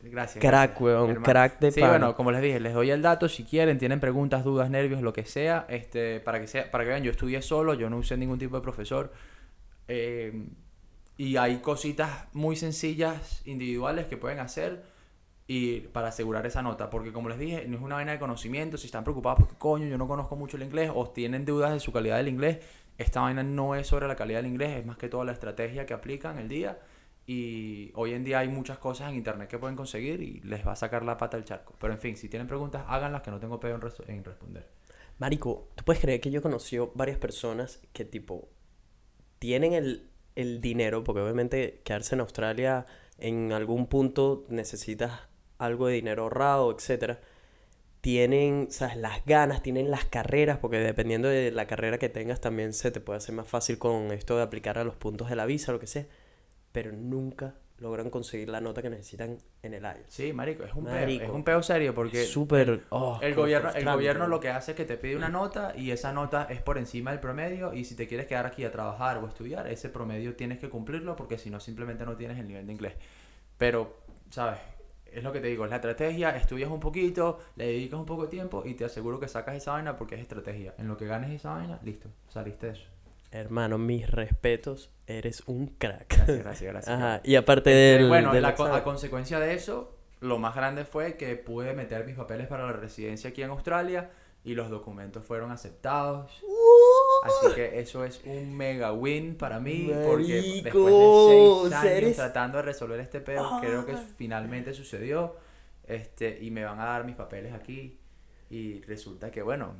Gracias. Crack, weón, crack de Sí, pana. bueno, como les dije, les doy el dato si quieren, tienen preguntas, dudas, nervios, lo que sea, este, para que sea, para que vean, yo estudié solo, yo no usé ningún tipo de profesor. eh, y hay cositas muy sencillas, individuales que pueden hacer y para asegurar esa nota, porque como les dije, no es una vaina de conocimiento, si están preocupados porque coño, yo no conozco mucho el inglés o tienen dudas de su calidad del inglés, esta vaina no es sobre la calidad del inglés, es más que todo la estrategia que aplican el día y hoy en día hay muchas cosas en internet que pueden conseguir y les va a sacar la pata del charco. Pero en fin, si tienen preguntas, háganlas que no tengo pedo en responder. Marico, ¿tú puedes creer que yo conocí varias personas que tipo tienen el, el dinero, porque obviamente quedarse en Australia en algún punto necesitas algo de dinero ahorrado, etcétera. Tienen, ¿sabes? Las ganas, tienen las carreras, porque dependiendo de la carrera que tengas también se te puede hacer más fácil con esto de aplicar a los puntos de la visa, lo que sea, pero nunca logran conseguir la nota que necesitan en el IELTS. Sí, marico, es un peo, es un peo serio porque Súper... oh, el gobierno, el gobierno lo que hace es que te pide una nota y esa nota es por encima del promedio y si te quieres quedar aquí a trabajar o estudiar, ese promedio tienes que cumplirlo porque si no simplemente no tienes el nivel de inglés. Pero, ¿sabes? Es lo que te digo, es la estrategia, estudias un poquito, le dedicas un poco de tiempo y te aseguro que sacas esa vaina porque es estrategia. En lo que ganes esa vaina, listo, saliste de eso. Hermano, mis respetos, eres un crack. Gracias, gracias, gracias. Ajá, y aparte Este, del, bueno, del la co- a consecuencia de eso, lo más grande fue que pude meter mis papeles para la residencia aquí en Australia y los documentos fueron aceptados. Así que eso es un mega win para mí porque después Marico, de seis años tratando de resolver este pedo, creo que Ah. finalmente sucedió. Este, y me van a dar mis papeles aquí y resulta que bueno,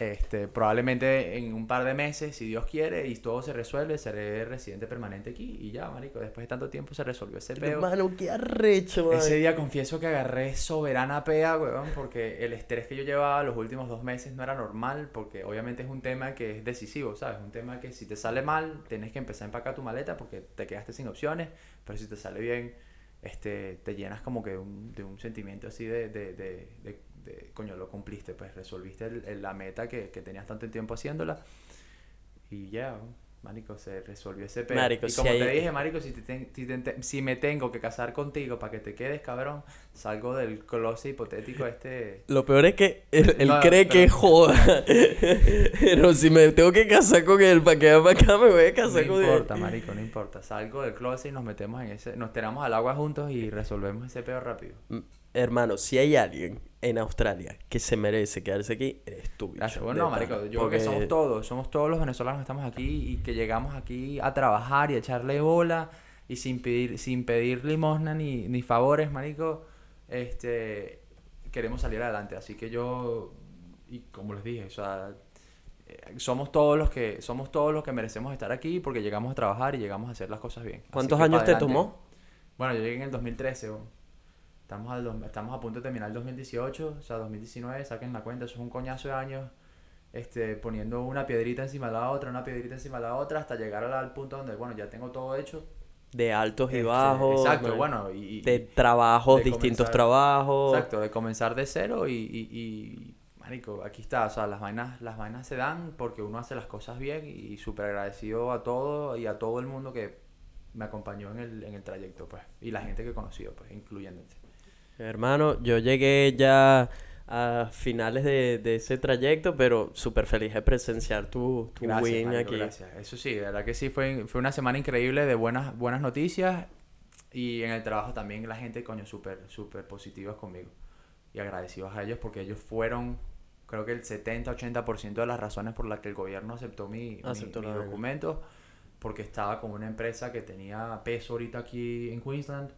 este, probablemente en un par de meses, si Dios quiere y todo se resuelve, seré residente permanente aquí y ya, marico, después de tanto tiempo se resolvió ese peo. Hermano, qué arrecho, man. Ese día confieso que agarré soberana pea, weón, porque el estrés que yo llevaba los últimos dos meses no era normal, porque obviamente es un tema que es decisivo, ¿sabes? Un tema que si te sale mal, tienes que empezar a empacar tu maleta porque te quedaste sin opciones, pero si te sale bien, este, te llenas como que un- de un sentimiento así de, de, de, de- de, coño, lo cumpliste, pues resolviste el- el- la meta que, que tenías tanto tiempo haciéndola. Y ya, marico, se resolvió ese pedo. Marico, y si como te hay- dije, marico, si, te ten- si, te- si me tengo que casar contigo para que te quedes, cabrón, salgo del closet hipotético este... Lo peor es que él, él No, cree pero- que joda. Pero si me tengo que casar con él para quedar para acá, me voy a No casar con importa, él. marico, no importa. Salgo del closet y nos metemos en ese... Nos tiramos al agua juntos y resolvemos ese pedo rápido. Hermano, si hay alguien en Australia que se merece quedarse aquí, eres tú. Gracias. Bueno, no, marico, yo creo Porque que somos todos, somos todos los venezolanos que estamos aquí y que llegamos aquí a trabajar y a echarle bola y sin pedir, sin pedir limosna ni, ni favores, marico, este, queremos salir adelante. Así que yo, y como les dije, o sea, eh, somos todos los que somos todos los que merecemos estar aquí porque llegamos a trabajar y llegamos a hacer las cosas bien. ¿Cuántos años te tomó? Bueno, yo llegué en el 2013. weón. Estamos, al dos- estamos a punto de terminar el 2018, o sea, 2019, saquen la cuenta, eso es un coñazo de años. Este, poniendo una piedrita encima de la otra, una piedrita encima de la otra, hasta llegar al, al punto donde, bueno, ya tengo todo hecho. De altos y Este, bajos. Exacto, ¿no? bueno, y, y- De trabajos, de distintos comenzar- trabajos. Exacto, de comenzar de cero y, y, y, marico, aquí está, o sea, las vainas, las vainas se dan porque uno hace las cosas bien y súper agradecido a todo y a todo el mundo que me acompañó en el, en el trayecto, pues, y la gente que he conocido, pues, incluyéndote. Hermano, yo llegué ya a finales de, de ese trayecto, pero súper feliz de presenciar tu, tu Gracias, win aquí. gracias. Eso sí, de verdad que sí, fue, fue una semana increíble de buenas, buenas noticias y en el trabajo también la gente, coño, súper, súper positivos conmigo y agradecidos a ellos porque ellos fueron, creo que el 70-80% de las razones por las que el gobierno aceptó mi, mi- Aceptó mis la vaina. documentos porque estaba con una empresa que tenía peso ahorita aquí en Queensland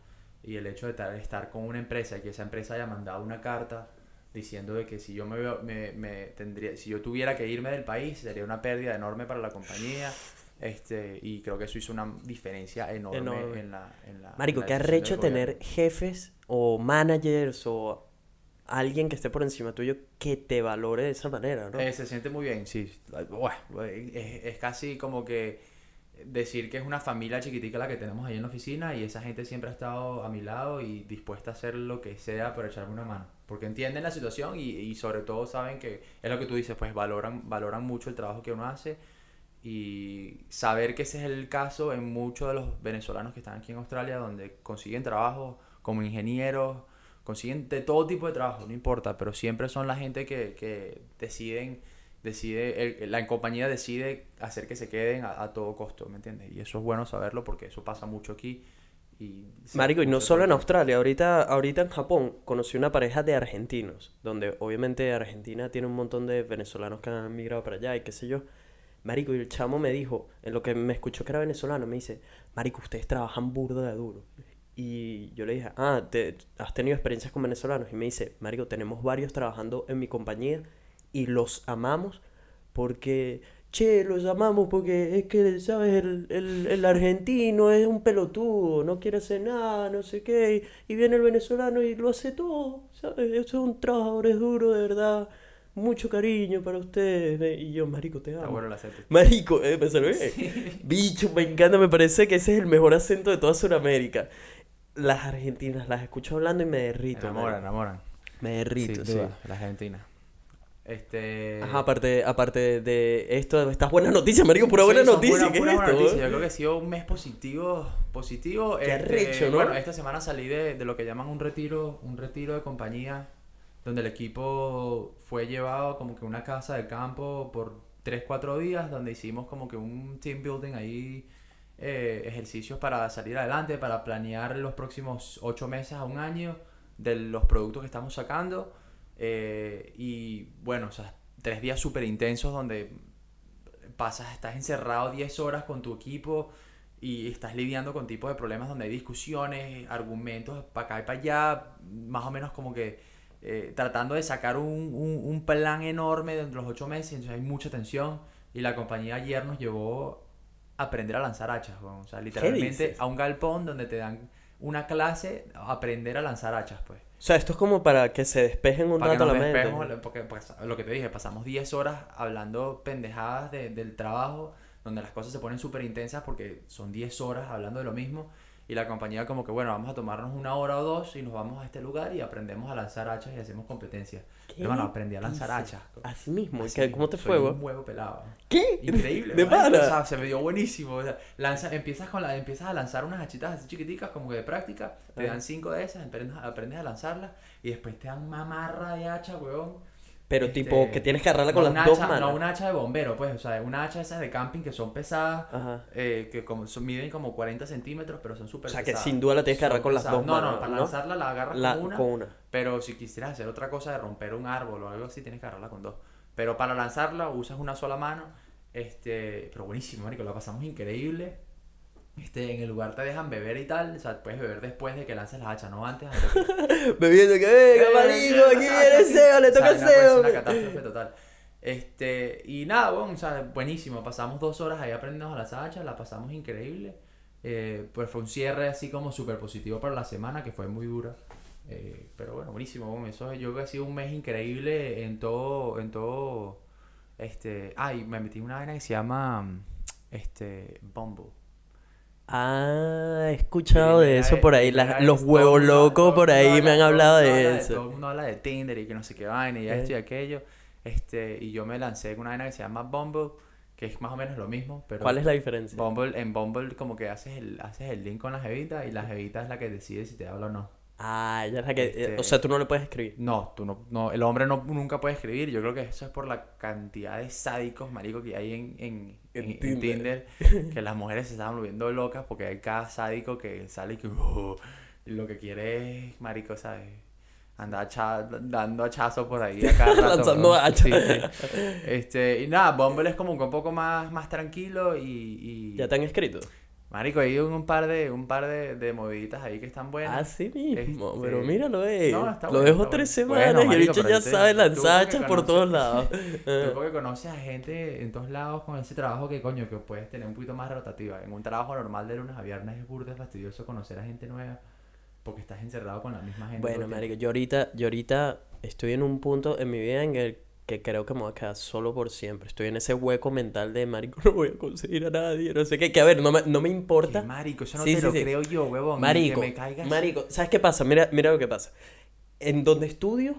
y el hecho de tar- estar con una empresa y que esa empresa haya mandado una carta diciendo de que si yo me, me, me tendría si yo tuviera que irme del país sería una pérdida enorme para la compañía este y creo que eso hizo una diferencia enorme, Enorme. en la en la Marico, en la arrecho tener jefes o managers o alguien que esté por encima tuyo que te valore de esa manera, ¿no? Eh, se siente muy bien, sí. Es, es casi como que decir que es una familia chiquitica la que tenemos ahí en la oficina y esa gente siempre ha estado a mi lado y dispuesta a hacer lo que sea por echarme una mano. Porque entienden la situación y, y sobre todo saben que es lo que tú dices, pues valoran, valoran mucho el trabajo que uno hace y saber que ese es el caso en muchos de los venezolanos que están aquí en Australia donde consiguen trabajo como ingenieros, consiguen de todo tipo de trabajo, no importa, pero siempre son la gente que, que deciden, decide, el- la compañía decide hacer que se queden a, a todo costo, ¿me entiendes? Y eso es bueno saberlo porque eso pasa mucho aquí. Y Marico, y no solo en. Australia, ahorita, ahorita en Japón conocí una pareja de argentinos, donde obviamente Argentina tiene un montón de venezolanos que han migrado para allá y qué sé yo. Marico, y el chamo me dijo, en lo que me escuchó que era venezolano, me dice, Marico, ustedes trabajan burdo de duro. Y yo le dije, ah, ¿te, ¿has tenido experiencias con venezolanos? Y me dice, Marico, tenemos varios trabajando en mi compañía y los amamos porque, che, los amamos porque es que, ¿sabes? El, el, el argentino es un pelotudo, no quiere hacer nada, no sé qué, y, y viene el venezolano y lo hace todo, ¿sabes? Eso es un trabajador, es duro, de verdad. Mucho cariño para ustedes. Y yo, marico, te amo. bueno el acento. Marico, eh, me salió bien. Bicho, me encanta, me parece que ese es el mejor acento de toda Sudamérica. Las argentinas, las escucho hablando y me derrito. Enamoran, marico. enamoran. Me derrito, sí. duda, la Argentina. Este... Ajá, aparte, aparte de esto, estas buenas noticias, marico, pura buena Sí, noticia. buena- ¿Qué es buena esto? noticia. eh? Yo creo que ha sido un mes positivo. positivo. Qué Este, arrecho, ¿no? Bueno, esta semana salí de, de lo que llaman un retiro, un retiro de compañía, donde el equipo fue llevado como que a una casa de campo por 3, 4 días, donde hicimos como que un team building ahí, eh, ejercicios para salir adelante, para planear los próximos 8 meses a un año de los productos que estamos sacando. Eh, y bueno, o sea, tres días súper intensos donde pasas, estás encerrado 10 horas con tu equipo y estás lidiando con tipos de problemas donde hay discusiones, argumentos para acá y para allá, más o menos como que eh, tratando de sacar un, un, un plan enorme dentro de los 8 meses, entonces hay mucha tensión y la compañía ayer nos llevó a aprender a lanzar hachas, o sea, literalmente a un galpón donde te dan una clase a aprender a lanzar hachas, pues. O sea, esto es como para que se despejen un Para que rato la nos mente. despejemos, porque, pues, lo que te dije, pasamos 10 horas hablando pendejadas de- del trabajo, donde las cosas se ponen súper intensas porque son 10 horas hablando de lo mismo. Y la compañía como que, bueno, vamos a tomarnos una hora o dos y nos vamos a este lugar y aprendemos a lanzar hachas y hacemos competencia. ¿Qué Hermano, aprendí a lanzar hachas. Así mismo. ¿y Así, qué- ¿Cómo te soy fue, un weón? huevo pelado. ¿Qué? Increíble. ¿De pana? o sea, se me dio buenísimo. o sea, lanza, empiezas, con la, empiezas a lanzar unas hachitas así chiquiticas, como que de práctica. Te Ajá. dan cinco de esas, aprendes, aprendes a lanzarlas. Y después te dan una marra de hacha, weón. Pero Este, tipo, que tienes que agarrarla con no las una dos hacha- manos. No una hacha de bombero, pues. O sea, una hacha esas de camping que son pesadas. Ajá. eh, que como, son- miden como 40 centímetros, pero son súper O sea, que pesadas. sin duda la tienes que agarrar con las pesadas. dos no, manos, No, para ¿no? lanzarla la agarras La- con una. con una. Pero si quisieras hacer otra cosa de romper un árbol o algo así, tienes que agarrarla con dos. Pero para lanzarla usas una sola mano. Este, pero buenísimo, marico, la pasamos increíble. Este, en el lugar te dejan beber y tal, o sea, puedes beber después de que lances la hacha, no antes. Bebiendo que venga, marico, aquí viene. Seo, le O sea, toca cosa, Seo. una catástrofe total. Este, y nada, bueno, o sea, buenísimo. Pasamos dos horas ahí aprendiendo a las hachas, la pasamos increíble. Eh, pues fue un cierre así como súper positivo para la semana, que fue muy dura. Eh, pero bueno, buenísimo. bueno, eso yo creo que ha sido un mes increíble en todo, en todo, este, ay, me metí en una vaina que se llama, este, Bumble. Ah, he escuchado de eso por ahí. los huevos locos por ahí me han habla- hablado de eso. Todo el mundo habla de Tinder y que no sé qué vaina y esto y aquello. Este, y yo me lancé con una vaina que se llama Bumble, que es más o menos lo mismo, pero ¿Cuál es la diferencia? Bumble, en Bumble como que haces el, haces el link con la jevita y la jevita es la que decide si te habla o no. Ah, es la que... Este- O sea, tú no le puedes escribir. No, tú no, no, el hombre no, nunca puede escribir. Yo creo que eso es por la cantidad de sádicos, marico, que hay en, en, En Tinder. Tinder, que las mujeres se estaban volviendo locas porque hay cada sádico que sale y que "Uh", y lo que quiere es, marico, ¿sabes? Andar hacha- dando hachazos por ahí a cada rato, Lanzando hachas. Sí, sí. Este, y nada, Bumble es como que un poco más, más tranquilo y, y... ¿Ya te han escrito? Marico, hay un par de, un par de, de moviditas ahí que están buenas. Así mismo, Este, pero míralo, eh. no, está Lo bueno, dejo tres semanas Bueno, y el marico, bicho ya este- sabe porque lanzachas por todos lados. Tú porque conoces a gente en todos lados con ese trabajo que coño, que puedes tener un poquito más rotativa. En un trabajo normal de lunes a viernes es burda fastidioso conocer a gente nueva porque estás encerrado con la misma gente. Bueno, marico, yo ahorita, yo ahorita estoy en un punto en mi vida en el que creo que me voy a quedar solo por siempre. Estoy en ese hueco mental de, marico, no voy a conseguir a nadie, no sé qué. Que a ver, no me, no me importa. marico, eso no Sí, te sí, lo sí. creo yo, huevón. Marico, que me caigas. marico, ¿sabes qué pasa? Mira, mira lo que pasa. En donde estudio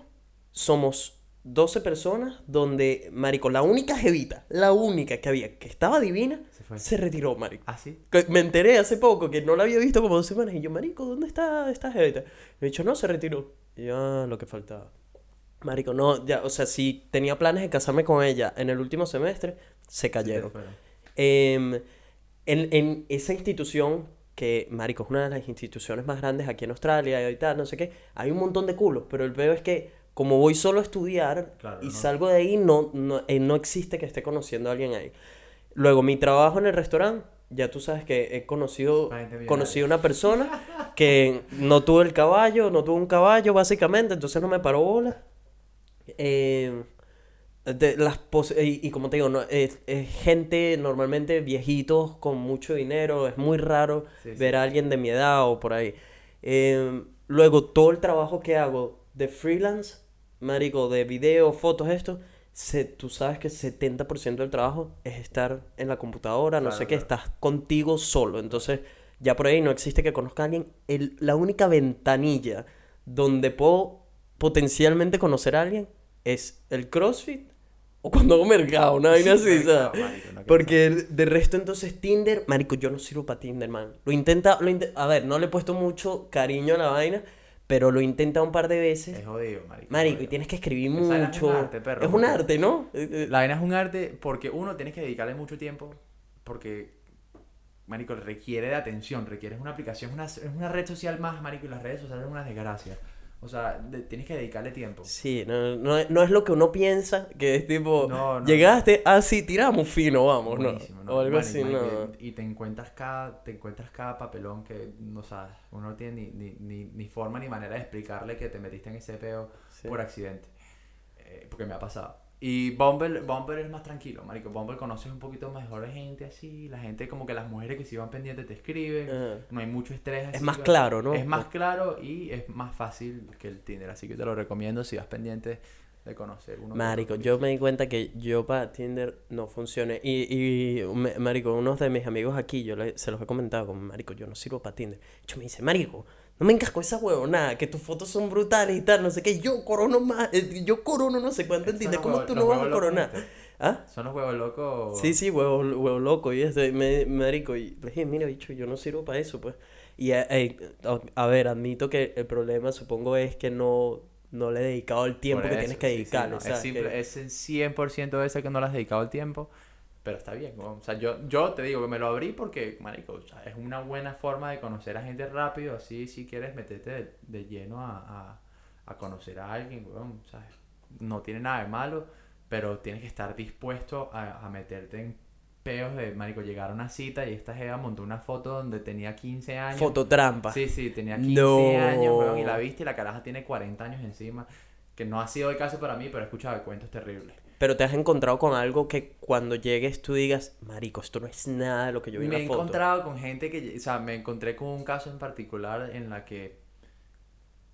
somos 12 personas donde, marico, la única jevita, la única que había que estaba divina, Se retiró, marico. ¿Ah, sí? Me enteré hace poco que no la había visto como dos semanas y yo, marico, ¿dónde está esta jevita? Me he dicho, no, se retiró. Y yo, ah, lo que faltaba. Marico, no, ya, o sea, si tenía planes de casarme con ella en el último semestre, se cayeron. Em, en, en esa institución, que, marico, es una de las instituciones más grandes aquí en Australia y tal, no sé qué, hay un montón de culos, pero el peor es que como voy solo a estudiar Claro, y no. salgo de ahí, no, no, eh, no existe que esté conociendo a alguien ahí. Luego, mi trabajo en el restaurante, ya tú sabes que he conocido, conocido una persona que no tuvo el caballo, no tuvo un caballo, básicamente, entonces no me paró bola. Eh, de las pos- y, y como te digo, no, es, es gente normalmente viejitos con mucho dinero, es muy raro Sí, sí. ver a alguien de mi edad o por ahí. Eh, luego, todo el trabajo que hago de freelance, marico, de video, fotos, esto, se, tú sabes que 70% del trabajo es estar en la computadora, no Claro, sé qué, claro. estás contigo solo. Entonces, ya por ahí no existe que conozca a alguien. El, la única ventanilla donde puedo potencialmente conocer a alguien es el CrossFit o cuando hago mercado, una vaina así, ¿sabes? Porque de resto entonces Tinder, marico, yo no sirvo para Tinder, man. Lo intenta, lo inte- a ver, no le he puesto mucho cariño a la vaina, pero lo intenta un par de veces. Es jodido, marico. Marico, y tienes que escribir Esa vaina es un mucho. arte, perro, Es un arte, ¿no? La vaina es un arte porque uno tienes que dedicarle mucho tiempo porque, marico, requiere de atención, requiere una aplicación, es una, es una red social más, marico, y las redes sociales son una desgracia. O sea, de- tienes que dedicarle tiempo. Sí, no, no, no es lo que uno piensa, que es tipo, No, llegaste, ah, sí, tiramos fino, vamos, ¿no? O algo así, no. Y, y te encuentras cada, te encuentras cada papelón que no sabes, uno no tiene ni, ni, ni, ni forma ni manera de explicarle que te metiste en ese peo Sí. por accidente. Eh, porque me ha pasado. Y Bumble, Bumble es más tranquilo, marico. Bumble conoces un poquito mejor de gente así, la gente como que las mujeres que se van pendientes te escriben, no hay mucho estrés. Es más claro, ¿no? Es más claro y es más fácil que el Tinder, así que te lo recomiendo si vas pendiente de conocer uno. Marico, yo me di cuenta que yo para Tinder no funcione. Y, y me- Marico, unos de mis amigos aquí, yo le- se los he comentado como, Marico, yo no sirvo para Tinder. Yo me dice, Marico, no me encasco esa huevonada, que tus fotos son brutales y tal, no sé qué. Yo corono más, eh, yo corono no sé cuánto en Son Tinder, los ¿cómo huevos- tú no vas a huevos locos coronar? ¿Ah? Son los huevos locos. Sí, sí, huevo, huevo loco. Y este, me, marico, y le dije, mira, bicho, yo no sirvo para eso, pues. Y eh, eh, a, ver, admito que el problema, supongo, es que no, no le he dedicado el tiempo que tienes que sí, sí, dedicarle, no. Es, simple, Que- es el 100% de ese que no le has dedicado el tiempo, pero está bien. ¿no? O sea, yo, yo te digo que me lo abrí porque, marico, o sea, es una buena forma de conocer a gente rápido, así si quieres meterte de, de lleno a, a, a conocer a alguien, weón, ¿sabes? No tiene nada de malo, pero tienes que estar dispuesto a, a meterte en peos de, marico, llegar a una cita y esta jeva montó una foto donde tenía 15 años. Fototrampa. Sí, sí, tenía 15 No. años, weón, y la viste y la caraja tiene 40 años encima. Que no ha sido el caso para mí, pero he escuchado de cuentos terribles. Pero te has encontrado con algo que cuando llegues tú digas, marico, esto no es nada de lo que yo vi en me la he foto. encontrado con gente que, o sea, me encontré con un caso en particular en la que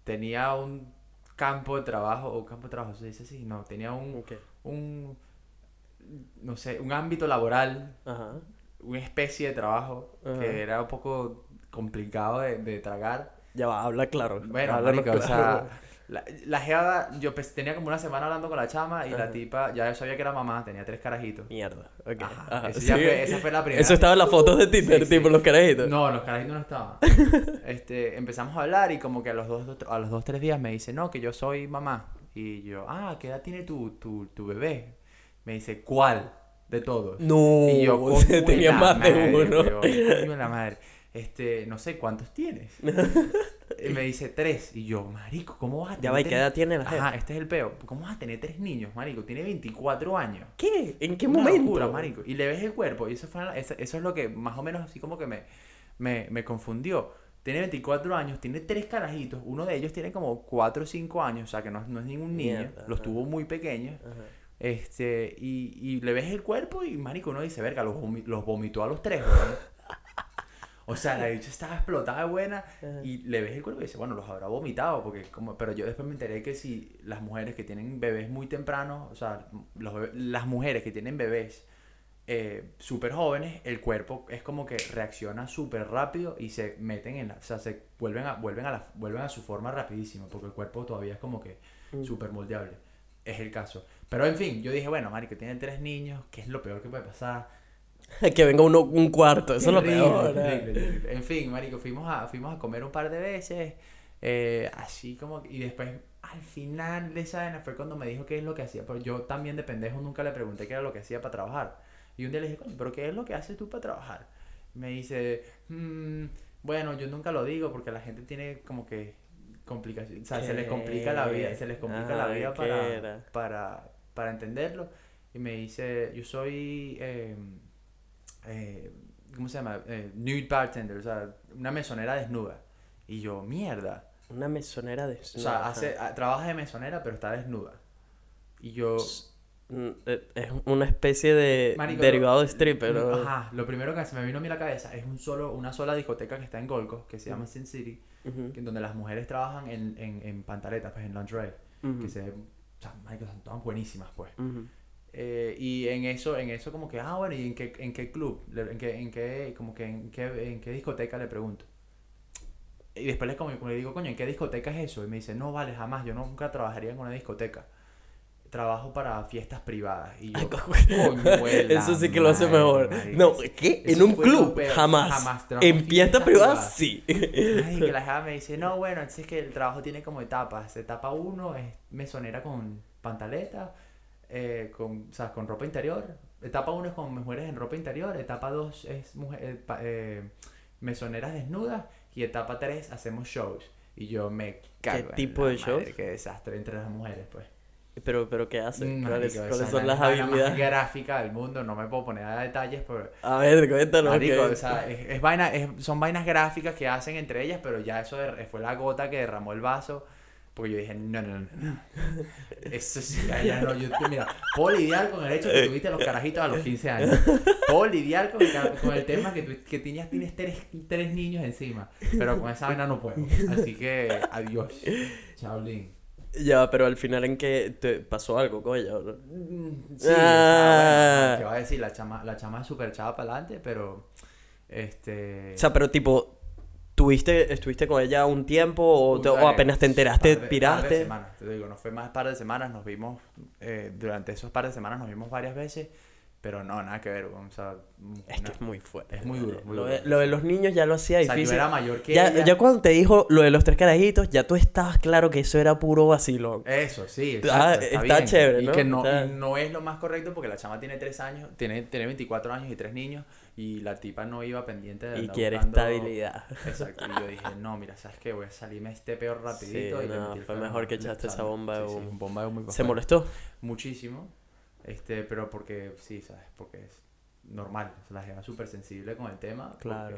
tenía un campo de trabajo, o campo de trabajo, ¿se dice así? No, tenía un, Ok. un, no sé, un ámbito laboral, Ajá. una especie de trabajo Ajá. que era un poco complicado de, de tragar. Ya va, habla claro. Bueno, marico, o sea, claro. La, la jeva, yo pues, tenía como una semana hablando con la chama y la tipa, ya yo sabía que era mamá, tenía tres carajitos. Mierda. Ok. Ajá, Ajá, ese sí. fue- esa fue la primera. Eso estaba en las fotos de Tinder, Sí, sí. tipo los carajitos. No, los carajitos no estaban. este, empezamos a hablar y como que a los dos, a los dos, tres días me dice, no, que yo soy mamá. Y yo, ah, ¿qué edad tiene tu, tu, tu bebé? Me dice, ¿cuál? De todos. No, Y yo, o sea, "Coño tenía de más de madre", uno. weón, coño de la madre. Este, no sé, ¿cuántos tienes? y me dice, tres. Y yo, marico, ¿cómo vas a tener Ya va, ¿y qué edad tiene la Ajá, jeva? este es el peo. ¿Cómo vas a tener tres niños, marico? Tiene 24 años. ¿Qué? ¿En qué Una momento? locura, marico. Y le ves el cuerpo. Y eso, fue, eso, es lo que más o menos así como que me, me, me confundió. Tiene 24 años, tiene tres carajitos. Uno de ellos tiene como 4 o 5 años, o sea que no, no es ningún niño. Mierda, los ajá. tuvo muy pequeños. Ajá. Este, y, y le ves el cuerpo y marico, uno dice, verga, los, vomi- los vomitó a los tres, weón". O sea, la bicha estaba explotada buena Ajá. y le ves el cuerpo y dice, bueno, los habrá vomitado, porque como, pero yo después me enteré que si las mujeres que tienen bebés muy temprano, o sea, los bebé- las mujeres que tienen bebés eh, súper jóvenes, el cuerpo es como que reacciona súper rápido y se meten en la, o sea, se vuelven a, vuelven a la, vuelven a su forma rapidísimo, porque el cuerpo todavía es como que Mm. súper moldeable. Es el caso. Pero en fin, yo dije, bueno, marico, tiene tres niños, ¿qué es lo peor que puede pasar? Que venga uno, un cuarto, eso es lo peor. En fin, marico, fuimos a, fuimos a comer un par de veces, eh, así como, y después al final de esa fue cuando me dijo qué es lo que hacía, pero yo también de pendejo nunca le pregunté qué era lo que hacía para trabajar. Y un día le dije, coño, pero ¿qué es lo que haces tú para trabajar? Me dice, "Mm, bueno, yo nunca lo digo porque la gente tiene como que complicaciones, o sea, se les complica la vida, se les complica la vida ¿qué para, para, para entenderlo. Y me dice, yo soy, eh, eh, ¿cómo se llama? Eh, nude bartender, o sea, una mesonera desnuda. Y yo, mierda. Una mesonera de... O sea, hace, a- trabaja de mesonera, pero está desnuda. Y yo, Mm, eh, Es una especie de Marico, derivado de stripper, ¿no? Ajá, lo primero que se me vino a mí la cabeza es un solo, una sola discoteca que está en Gold Coast, que se llama Sin City, Ujú, que- donde las mujeres trabajan en, en, en pantaletas, pues en lingerie, ujú, que se o sea, marico, son todas buenísimas, pues. ujú. Eh, y en eso, en eso como que, ah, bueno, ¿y en qué, en qué club? ¿En qué, en qué, como que, en qué, en qué discoteca le pregunto? Y después le, como, le digo, coño, ¿en qué discoteca es eso? Y me dice, no, vale, jamás, yo nunca trabajaría en una discoteca. Trabajo para fiestas privadas. Y yo, coño, Eso sí que lo hace mejor. No, ¿qué? En un club, peor. jamás. Jamás En en fiesta fiestas privada, privadas. sí. Ay, que la jefa me dice, no, bueno, es que el trabajo tiene como etapas. Etapa uno es mesonera con pantaleta, eh, con, o sea, con ropa interior. Etapa uno es con mujeres en ropa interior. Etapa dos es mujer- eh, eh, mesoneras desnudas. Y etapa tres hacemos shows. Y yo me cago. en tipo la de shows? madre, Qué desastre entre las mujeres, pues. Pero, pero ¿qué hace? Mm, ¿Cuáles, marico, cuáles son las la habilidades? gráfica del mundo. No me puedo poner a detalles, pero A ver, cuéntanos. Marico, ¿qué? o sea, es, es vaina, es- son vainas gráficas que hacen entre ellas, pero ya eso fue la gota que derramó el vaso. Porque yo dije, no, no, no, no. Eso sí, ya, ya no. Yo, mira, puedo lidiar con el hecho que tuviste los carajitos a los 15 años. Puedo lidiar con el, con el tema que, que tienes, tienes tres, tres niños encima. Pero con esa vaina no puedo. Así que, adiós. Chao, Lin. Ya, pero al final en que te pasó algo con ella, ¿o no? Mm, Sí, Ah. o sea, bueno, ¿qué va a decir? La chama, la chama es súper chava para adelante, pero. Este. O sea, pero tipo, ¿tuviste, ¿estuviste con ella un tiempo o, te- o apenas te enteraste, par de- Par de piraste? semanas, te digo, no fue más par de semanas, nos vimos, eh, durante esos par de semanas nos vimos varias veces, pero no, nada que ver, o sea, Es que es muy fuerte. Es muy duro, muy lo, duro. De, lo de los niños ya lo hacía o sea, yo difícil. era mayor que ya, ella. ya cuando te dijo lo de los tres carajitos, ya tú estabas claro que eso era puro vacilón. Eso, sí, Ah, exacto, está chévere, y ¿no? que no, Está- y no es lo más correcto porque la chama tiene tres años, tiene, tiene 24 años y tres niños, y la tipa no iba pendiente de y quiere buscando- estabilidad. Exacto, y yo dije, no, mira, ¿sabes qué? Voy a salirme este peor rapidito Sí, y no, fue mejor que echaste esa bomba de sí, bomba de humo y pa' ¿Se molestó? muchísimo, este, pero porque, sí, ¿sabes? Porque es normal, o sea, la gente es súper sensible con el tema. porque- Claro.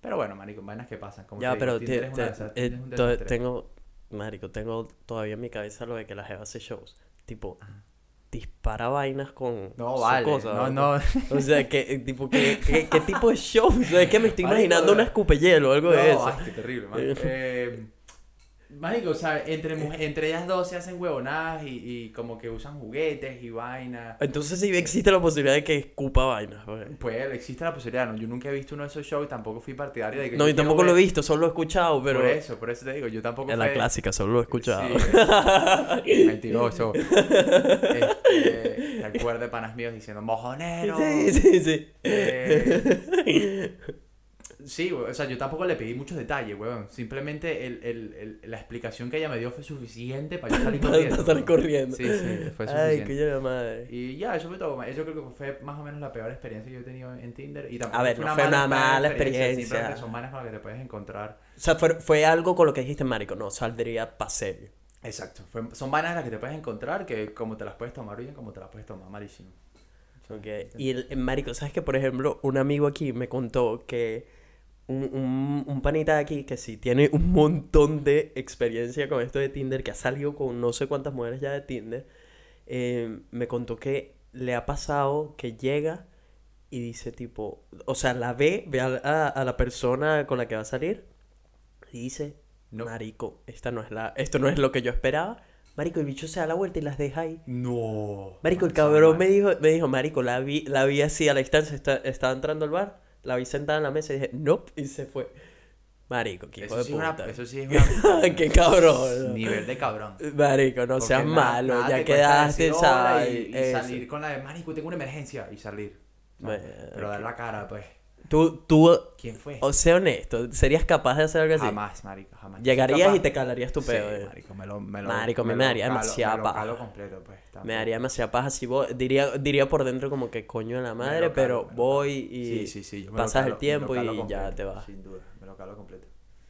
Pero bueno, marico, vainas que pasan. Como Ya, pero te- una te- eh, un tengo, marico, tengo todavía en mi cabeza lo de que la jeva hace shows. Tipo, Ajá. Dispara vainas con No, su vale. cosa, no, ¿no? no. O sea, ¿qué, eh, tipo, ¿qué, qué, qué tipo de show? O sea, es que me estoy imaginando una escupehielo o algo de eso. ay, qué terrible, man. Eh, Marico, o sea, entre, muj- entre ellas dos se hacen huevonadas y, y como que usan juguetes y vainas. Entonces sí existe la posibilidad de que escupa vainas. pues. Pues existe la posibilidad, ¿no? Yo nunca he visto uno de esos shows y tampoco fui partidario de que No, yo tampoco lo he visto, solo lo he escuchado, pero... Por eso, por eso te digo, yo tampoco En la clásica, solo lo he escuchado. Sí. Mentiroso. Este, te acuerdas de panas míos diciendo mojonero. Sí, sí, sí. Eh, sí, güey, o sea, yo tampoco le pedí muchos detalles, weón. Simplemente el, el, el- la explicación que ella me dio fue suficiente para yo salir Para corriendo. pasar corriendo. Sí, sí, fue Ay, suficiente. coño de la madre. Y ya, eso fue todo. Yo creo que fue más o menos la peor experiencia que yo he tenido en Tinder. Y tampoco A ver, no fue una mala experiencia. Simplemente son manes con las que te puedes encontrar. O sea, fue, fue algo con lo que dijiste, marico, no, saldría pa' serio. Exacto. Fue- son vainas en las que te puedes encontrar que como te las puedes tomar bien, como te las puedes tomar malísimo. Ok, Y el, el marico, ¿sabes que Por ejemplo, un amigo aquí me contó que un, un, un panita de aquí que sí tiene un montón de experiencia con esto de Tinder, que ha salido con no sé cuántas mujeres ya de Tinder, eh, me contó que le ha pasado que llega y dice tipo, o sea, la ve, ve a, a- a la persona con la que va a salir y dice, No. marico, esta no es la, esto no es lo que yo esperaba. Marico, el bicho se da la vuelta y las deja ahí. No. Marico, el cabrón me dijo, me dijo, Marico, la vi, la vi así a la distancia, está- estaba entrando al bar, la vi sentada en la mesa y dije, nope, y se fue. Marico, qué hijo Eso de sí, es una, puta. eso sí es una... qué cabrón. nivel de cabrón. Marico, no Porque seas na- malo, nada ya quedaste, ¿sabes? Y, y salir con la de, marico, tengo una emergencia. Y salir. No, pero dar la cara, pues. Tú, tú, ¿Quién fue? o sea honesto, ¿serías capaz de hacer algo así? Jamás, marico, jamás. Llegarías y te calarías tu Sí, pedo. eh. marico, me lo, me lo, Marico, mí me me lo daría calo- demasiada me lo paja. calo completo, pues. Me tampoco. daría demasiada paja si voy, diría, diría por dentro como que coño de la Me madre, calo, pero me voy y Sí, sí, sí, yo me pasas calo- el me tiempo y ya te vas. Sin duda, me lo calo completo.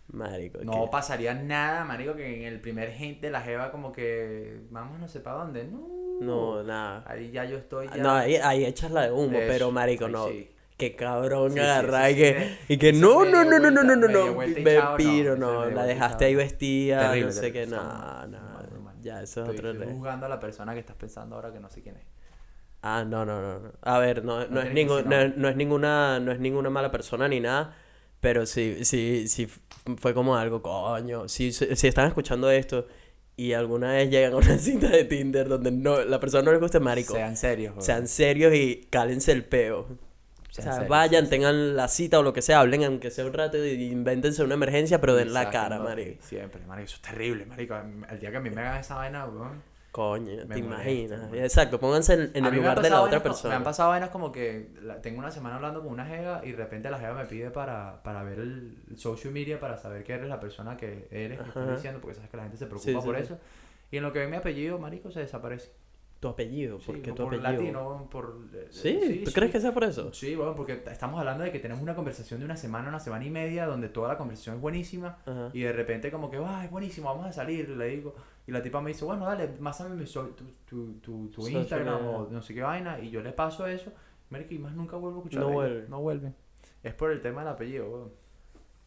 Marico, No que- pasaría nada, marico, que en el primer hint de la jeva como que vamos no sé para dónde. No. No, nada. Ahí ya yo estoy ya. No, ahí, ahí echas la de humo, pero marico, no. sí. Qué cabrón Sí, sí, agarrar y sí que, me- y que no, no, no, no, no, no, no, no, vuelta hinchado, no, la dejaste ahí vestida, no sé qué, no, no, ya, eso es otro estoy juzgando a la persona que estás pensando ahora que no sé quién es. Ah, no, no, no, no. A ver, no, no, No es, que ningún- no, es- no es ninguna, no es ninguna mala persona ni nada, pero sí, sí, sí fue como algo, coño, si, si están escuchando esto y alguna vez llegan a una cita de Tinder donde no, la persona no les guste marico, Sean serios. sean serios y cálense el peo. O sea, vayan, sí, tengan la cita o lo que sea, hablen aunque sea un rato y invéntense una emergencia, pero den la cara, marico. Siempre, marico. Eso es terrible, marico. El día que a mí me hagan esa vaina, weón. Coño, Me te imaginas. Exacto, pónganse en, el lugar de la otra vainas persona. Me han pasado vainas como que la- tengo una semana hablando con una jeva y de repente la jeva me pide para, para ver el social media para saber que eres la persona que eres, que estás diciendo, porque sabes que la gente se preocupa Sí, por eso. Y en lo que ve mi apellido, marico, se desaparece. Tu apellido, ¿por Sí, qué tu por apellido? latino, por... eh, ¿Sí? ¿Tú crees que sea por eso? Sí, bueno, porque estamos hablando de que tenemos una conversación de una semana, una semana y media, donde toda la conversación es buenísima. Ajá. Y de repente como que, ay, buenísimo, vamos a salir, le digo. Y la tipa me dice, bueno, dale, pásame so- tu, tu, tu, tu Instagram o no sé qué vaina. Y yo le paso eso. Marico, y más nunca vuelvo a escuchar No vuelve. No vuelve. Es por el tema del apellido, weón.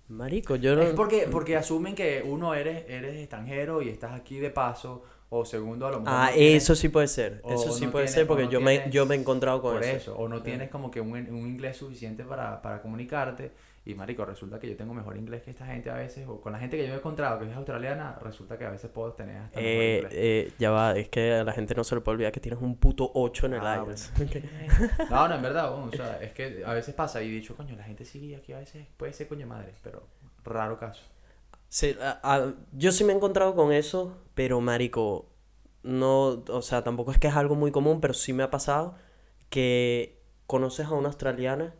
Marico, yo no... Es porque, porque asumen que uno eres, eres extranjero y estás aquí de paso. O segundo, a lo mejor. Ah, no tienes- eso sí puede ser. Eso sí no puede tienes- ser porque no yo, me, yo me he encontrado con por eso. eso. O no tienes como que un, un inglés suficiente para, para comunicarte. Y marico, resulta que yo tengo mejor inglés que esta gente a veces. O con la gente que yo he encontrado que es australiana, resulta que a veces puedo tener hasta mejor Eh, inglés. eh, ya va, es que a la gente no se le puede olvidar que tienes un puto 8 en el Ah, IELTS. No, no, en verdad, bueno, o sea, es que a veces pasa y dicho, coño, la gente sí aquí a veces puede ser coño madre, pero raro caso. Sí, a- a- yo sí me he encontrado con eso, pero marico, no, o sea, tampoco es que es algo muy común, pero sí me ha pasado que conoces a una australiana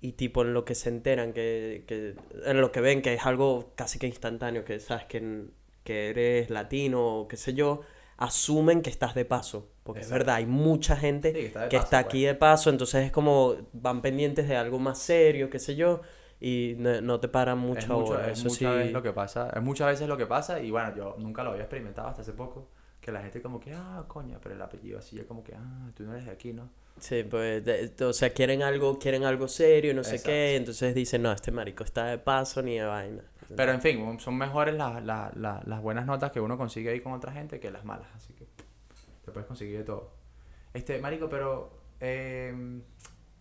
y tipo en lo que se enteran, que, que en lo que ven que es algo casi que instantáneo, que sabes que, que eres latino o qué sé yo, asumen que estás de paso, porque es Exacto. verdad, hay mucha gente Sí, que está que paso, está pues. aquí de paso, entonces es como van pendientes de algo más serio, qué sé yo, y no, no te paran es mucho- hora, es eso muchas sí. veces lo que pasa, es muchas veces lo que pasa y bueno, yo nunca lo había experimentado hasta hace poco, que la gente como que, ah, coño, pero el apellido así, es como que, ah, tú no eres de aquí, ¿no? Sí, pues, de- o sea, quieren algo, quieren algo serio, no sé qué, entonces dicen, no, este marico está de paso ni de vaina. Pero en fin, son mejores las, las, las, las buenas notas que uno consigue ahí con otra gente que las malas, así que te puedes conseguir de todo. Este, marico, pero eh,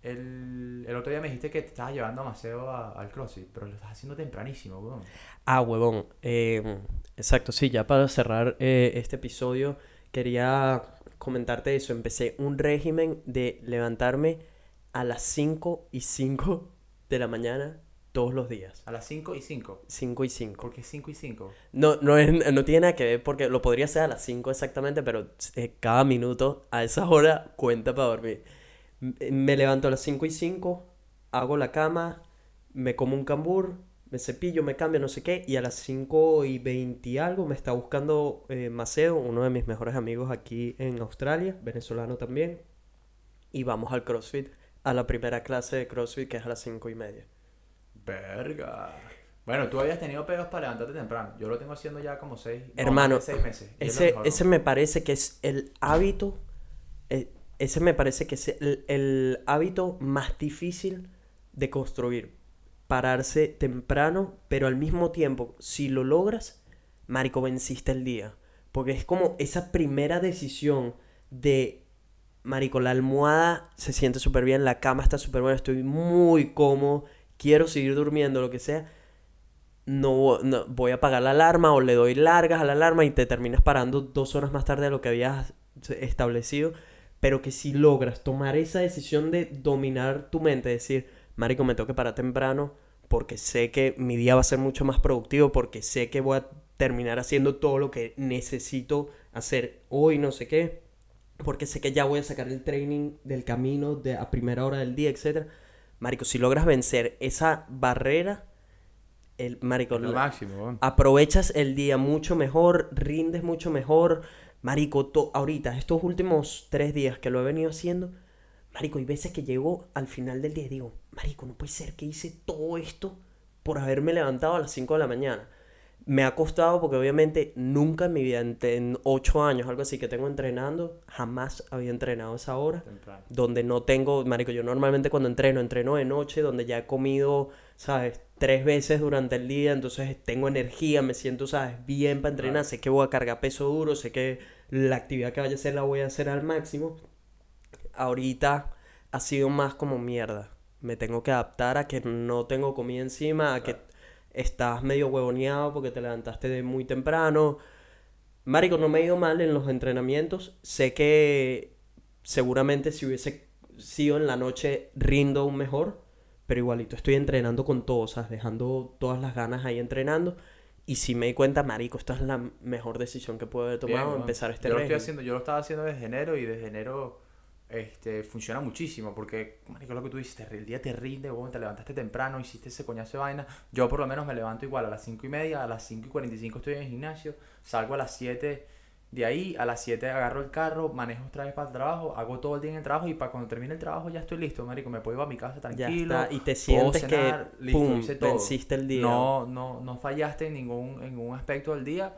el, el otro día me dijiste que te estabas llevando a Maceo al CrossFit, pero lo estás haciendo tempranísimo, weón. Ah, huevón. eh, exacto, sí, ya para cerrar eh, este episodio, quería comentarte eso. Empecé un régimen de levantarme a las 5 y 5 de la mañana todos los días. A las 5 y 5. 5 y 5. ¿Por qué 5 y 5? No, no, es- no tiene nada que ver porque lo podría hacer a las 5 exactamente, pero eh, cada minuto a esa hora cuenta para dormir. Me levanto a las 5 y 5, hago la cama, me como un cambur, me cepillo, me cambio, no sé qué, y a las 5 y 20 y algo me está buscando eh, Maceo, uno de mis mejores amigos aquí en Australia, venezolano también, y vamos al CrossFit, a la primera clase de CrossFit que es a las 5 y media. Verga. Bueno, tú habías tenido pedos para levantarte temprano. Yo lo tengo haciendo ya como 6 Hermano, meses. y es lo Ese, ese me parece que es el hábito, eh, ese me parece que es el, hábito más difícil de construir. Pararse temprano, pero al mismo tiempo, si lo logras, marico, venciste el día. Porque es como esa primera decisión de, marico, la almohada se siente súper bien, la cama está súper buena, estoy muy cómodo, quiero seguir durmiendo, lo que sea no, no- voy a apagar la alarma o le doy largas a la alarma y te terminas parando dos horas más tarde de lo que habías establecido. Pero que si logras tomar esa decisión de dominar tu mente, decir, Marico, me tengo que parar temprano porque sé que mi día va a ser mucho más productivo, porque sé que voy a terminar haciendo todo lo que necesito hacer hoy, no sé qué, porque sé que ya voy a sacar el training del camino de a primera hora del día, etc. Marico, si logras vencer esa barrera, el marico, Lo máximo, aprovechas el día mucho mejor, rindes mucho mejor. Marico, ahorita, estos últimos tres días que lo he venido haciendo, Marico, hay veces que llego al final del día y digo, Marico, no puede ser que hice todo esto por haberme levantado a las 5 de la mañana. Me ha costado porque obviamente nunca en mi vida, en, 8 años, algo así que tengo entrenando, jamás había entrenado esa hora Temprano. donde no tengo, marico, yo normalmente cuando entreno, entreno de noche, donde ya he comido, ¿sabes? Tres veces durante el día, entonces tengo energía, me siento, ¿sabes? Bien para entrenar, sé que voy a cargar peso duro, sé que la actividad que vaya a hacer la voy a hacer al máximo. Ahorita ha sido más como mierda. Me tengo que adaptar a que no tengo comida encima, a que. Estás medio huevoneado porque te levantaste de muy temprano. Marico, no me he ido mal en los entrenamientos. Sé que seguramente si hubiese sido en la noche rindo aún mejor, pero igualito estoy entrenando con todo, ¿sabes? Dejando todas las ganas ahí entrenando. Y si me di cuenta, marico, esta es la mejor decisión que puedo haber tomado, empezar este yo lo estoy régimen. haciendo, yo lo estaba haciendo desde enero y desde enero este, funciona muchísimo porque, marico, lo que tú dices, el día te rinde, weón, te levantaste temprano, hiciste ese coñazo de vaina. Yo por lo menos me levanto igual a las 5 y media, a las 5 y 45 estoy en el gimnasio, salgo a las 7 de ahí, a las 7 agarro el carro, manejo otra vez para el trabajo, hago todo el día en el trabajo y para cuando termine el trabajo ya estoy listo, marico, me puedo ir a mi casa Ya tranquilo. está, y te sientes cenar, que, listo, pum, hice todo. venciste el día. No, no, no fallaste en ningún, en ningún aspecto del día.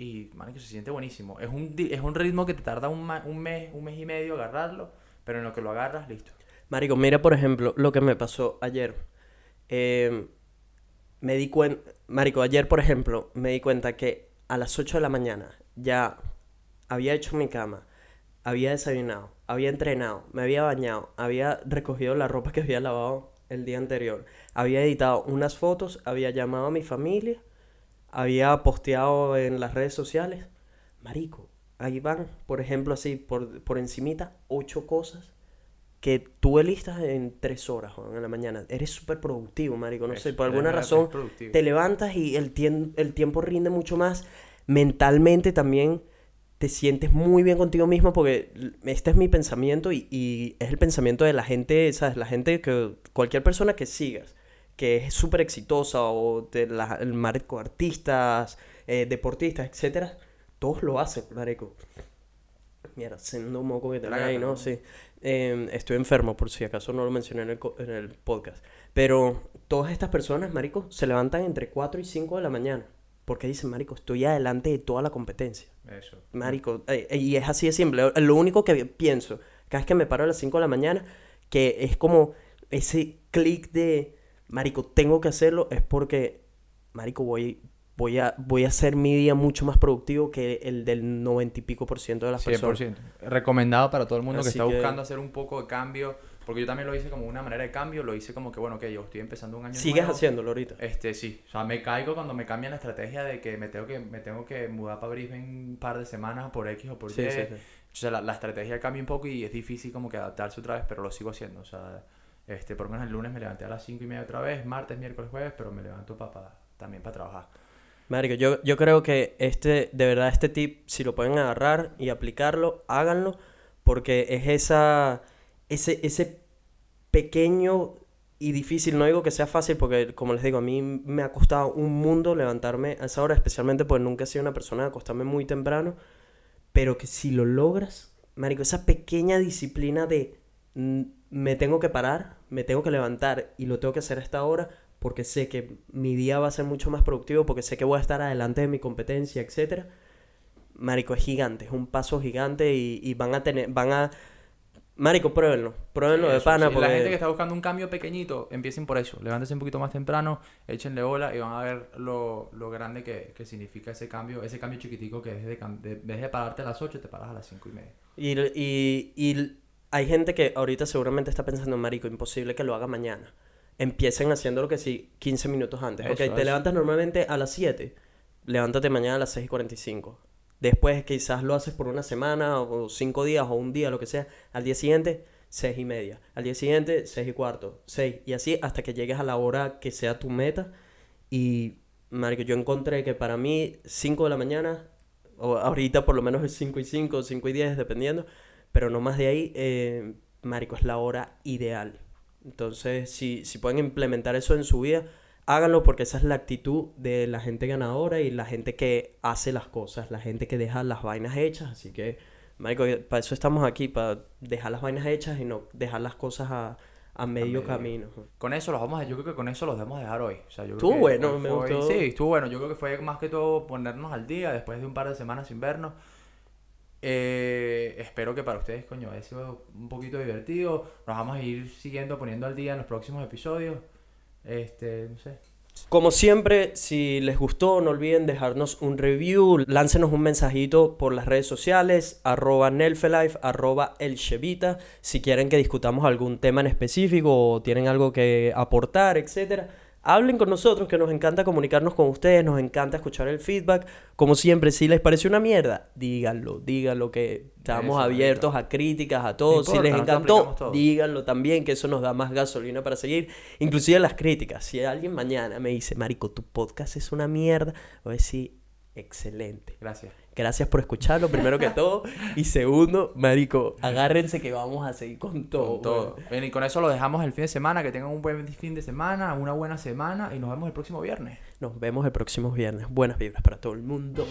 Y, marico, se siente buenísimo. Es un, es un ritmo que te tarda un, ma- un mes, un mes y medio agarrarlo, pero en lo que lo agarras, listo. Marico, mira por ejemplo lo que me pasó ayer. Eh, me di cuenta, Marico, ayer por ejemplo me di cuenta que a las 8 de la mañana ya había hecho mi cama, había desayunado, había entrenado, me había bañado, había recogido la ropa que había lavado el día anterior, había editado unas fotos, había llamado a mi familia, había posteado en las redes sociales. Marico, ahí van, por ejemplo, así, por, por encimita, ocho cosas que tú listas en tres horas Juan, en la mañana. Eres súper productivo, marico. No sé, por alguna razón te levantas y el, el tiempo rinde mucho más. Mentalmente también te sientes muy bien contigo mismo porque este es mi pensamiento y, y es el pensamiento de la gente, ¿sabes? La gente que cualquier persona que sigas que es súper exitosa o de la, el marico artistas, eh, deportistas, etcétera, todos lo hacen, marico. Mira, siendo un moco que tenía ahí, ¿no? Sí. Eh, estoy enfermo, por si acaso no lo mencioné en el, en el podcast. Pero todas estas personas, marico, se levantan entre 4 y 5 de la mañana. Porque dicen, marico, estoy adelante de toda la competencia. Eso. Marico, eh, eh, y es así de simple. Lo único que pienso, cada vez que me paro a las 5 de la mañana, que es como ese clic de, Marico, tengo que hacerlo, es porque, Marico, voy voy a, voy a hacer mi día mucho más productivo que el del 90 y pico por ciento de las personas. 100%. Recomendado para todo el mundo que está que- buscando hacer un poco de cambio. Porque yo también lo hice como una manera de cambio. Lo hice como que, bueno, que yo estoy empezando un año Sigues nuevo. haciéndolo ahorita. Este, sí. O sea, me caigo cuando me cambian la estrategia de que me tengo que, me tengo que mudar para Brisbane un par de semanas por X o por Sí, Y. sí, sí. O sea, la, la estrategia cambia un poco y es difícil como que adaptarse otra vez, pero lo sigo haciendo. O sea, este, por lo menos el lunes me levanté a las 5 y media otra vez, martes, miércoles, jueves, pero me levanto para también para trabajar. Marico, yo, yo creo que este, de verdad, este tip, si lo pueden agarrar y aplicarlo, háganlo, porque es esa, ese, ese pequeño y difícil, no digo que sea fácil, porque como les digo, a mí me ha costado un mundo levantarme a esa hora, especialmente porque nunca he sido una persona de acostarme muy temprano, pero que si lo logras, Marico, esa pequeña disciplina de me tengo que parar, me tengo que levantar y lo tengo que hacer a esta hora porque sé que mi día va a ser mucho más productivo, porque sé que voy a estar adelante de mi competencia, etcétera. Marico, es gigante, es un paso gigante y, y van a tener, van a... Marico, pruébenlo, pruébenlo de Eso, pana sí. porque... La gente que está buscando un cambio pequeñito, empiecen por eso. Levántense un poquito más temprano, échenle bola y van a ver lo, lo grande que, que significa ese cambio, ese cambio chiquitico que es de, de, de pararte a las 8, te paras a las 5 y media. Y, y, y hay gente que ahorita seguramente está pensando, marico, imposible que lo haga mañana. Empiecen haciendo lo que sí 15 minutos antes. ok, Eso, te levantas normalmente a las 7. Levántate mañana a las 6 y 45. Después quizás lo haces por una semana o 5 días o un día, lo que sea. Al día siguiente, 6 y media. Al día siguiente, 6 y cuarto. 6. Y así hasta que llegues a la hora que sea tu meta. Y, marico, yo encontré que para mí 5 de la mañana, o ahorita por lo menos es 5 y 5, 5 y 10, dependiendo, pero no más de ahí, eh, marico, es la hora ideal. Entonces, si, si pueden implementar eso en su vida, háganlo porque esa es la actitud de la gente ganadora y la gente que hace las cosas, la gente que deja las vainas hechas. Así que, marico, para eso estamos aquí, para dejar las vainas hechas y no dejar las cosas a, a medio medio. camino. Con eso los vamos a, yo creo que con eso los debemos dejar hoy. O sea, yo Estuvo bueno, me fue- gustó. Sí, estuvo bueno. Yo creo que fue más que todo ponernos al día después de un par de semanas sin vernos. Eh, espero que para ustedes, coño, haya sido un poquito divertido. Nos vamos a ir siguiendo poniendo al día en los próximos episodios. Este, no sé. Como siempre, si les gustó, no olviden dejarnos un review, láncenos un mensajito por las redes sociales, arroba Nelfelife, arroba El Chevita, si quieren que discutamos algún tema en específico o tienen algo que aportar, etcétera. Hablen con nosotros, que nos encanta comunicarnos con ustedes, nos encanta escuchar el feedback. Como siempre, si les parece una mierda, díganlo, díganlo que estamos Eso, abiertos a críticas, a todo. si importa, les encantó, todo. díganlo también, que eso nos da más gasolina para seguir. Inclusive las críticas. Si alguien mañana me dice, Marico, tu podcast es una mierda, voy a decir, excelente. Gracias. Gracias por escucharlo, primero que todo. Y segundo, Marico, agárrense que vamos a seguir con todo. Con todo. Bien, y con eso lo dejamos el fin de semana. Que tengan un buen fin de semana, una buena semana y nos vemos el próximo viernes. Nos vemos el próximo viernes. Buenas vibras para todo el mundo.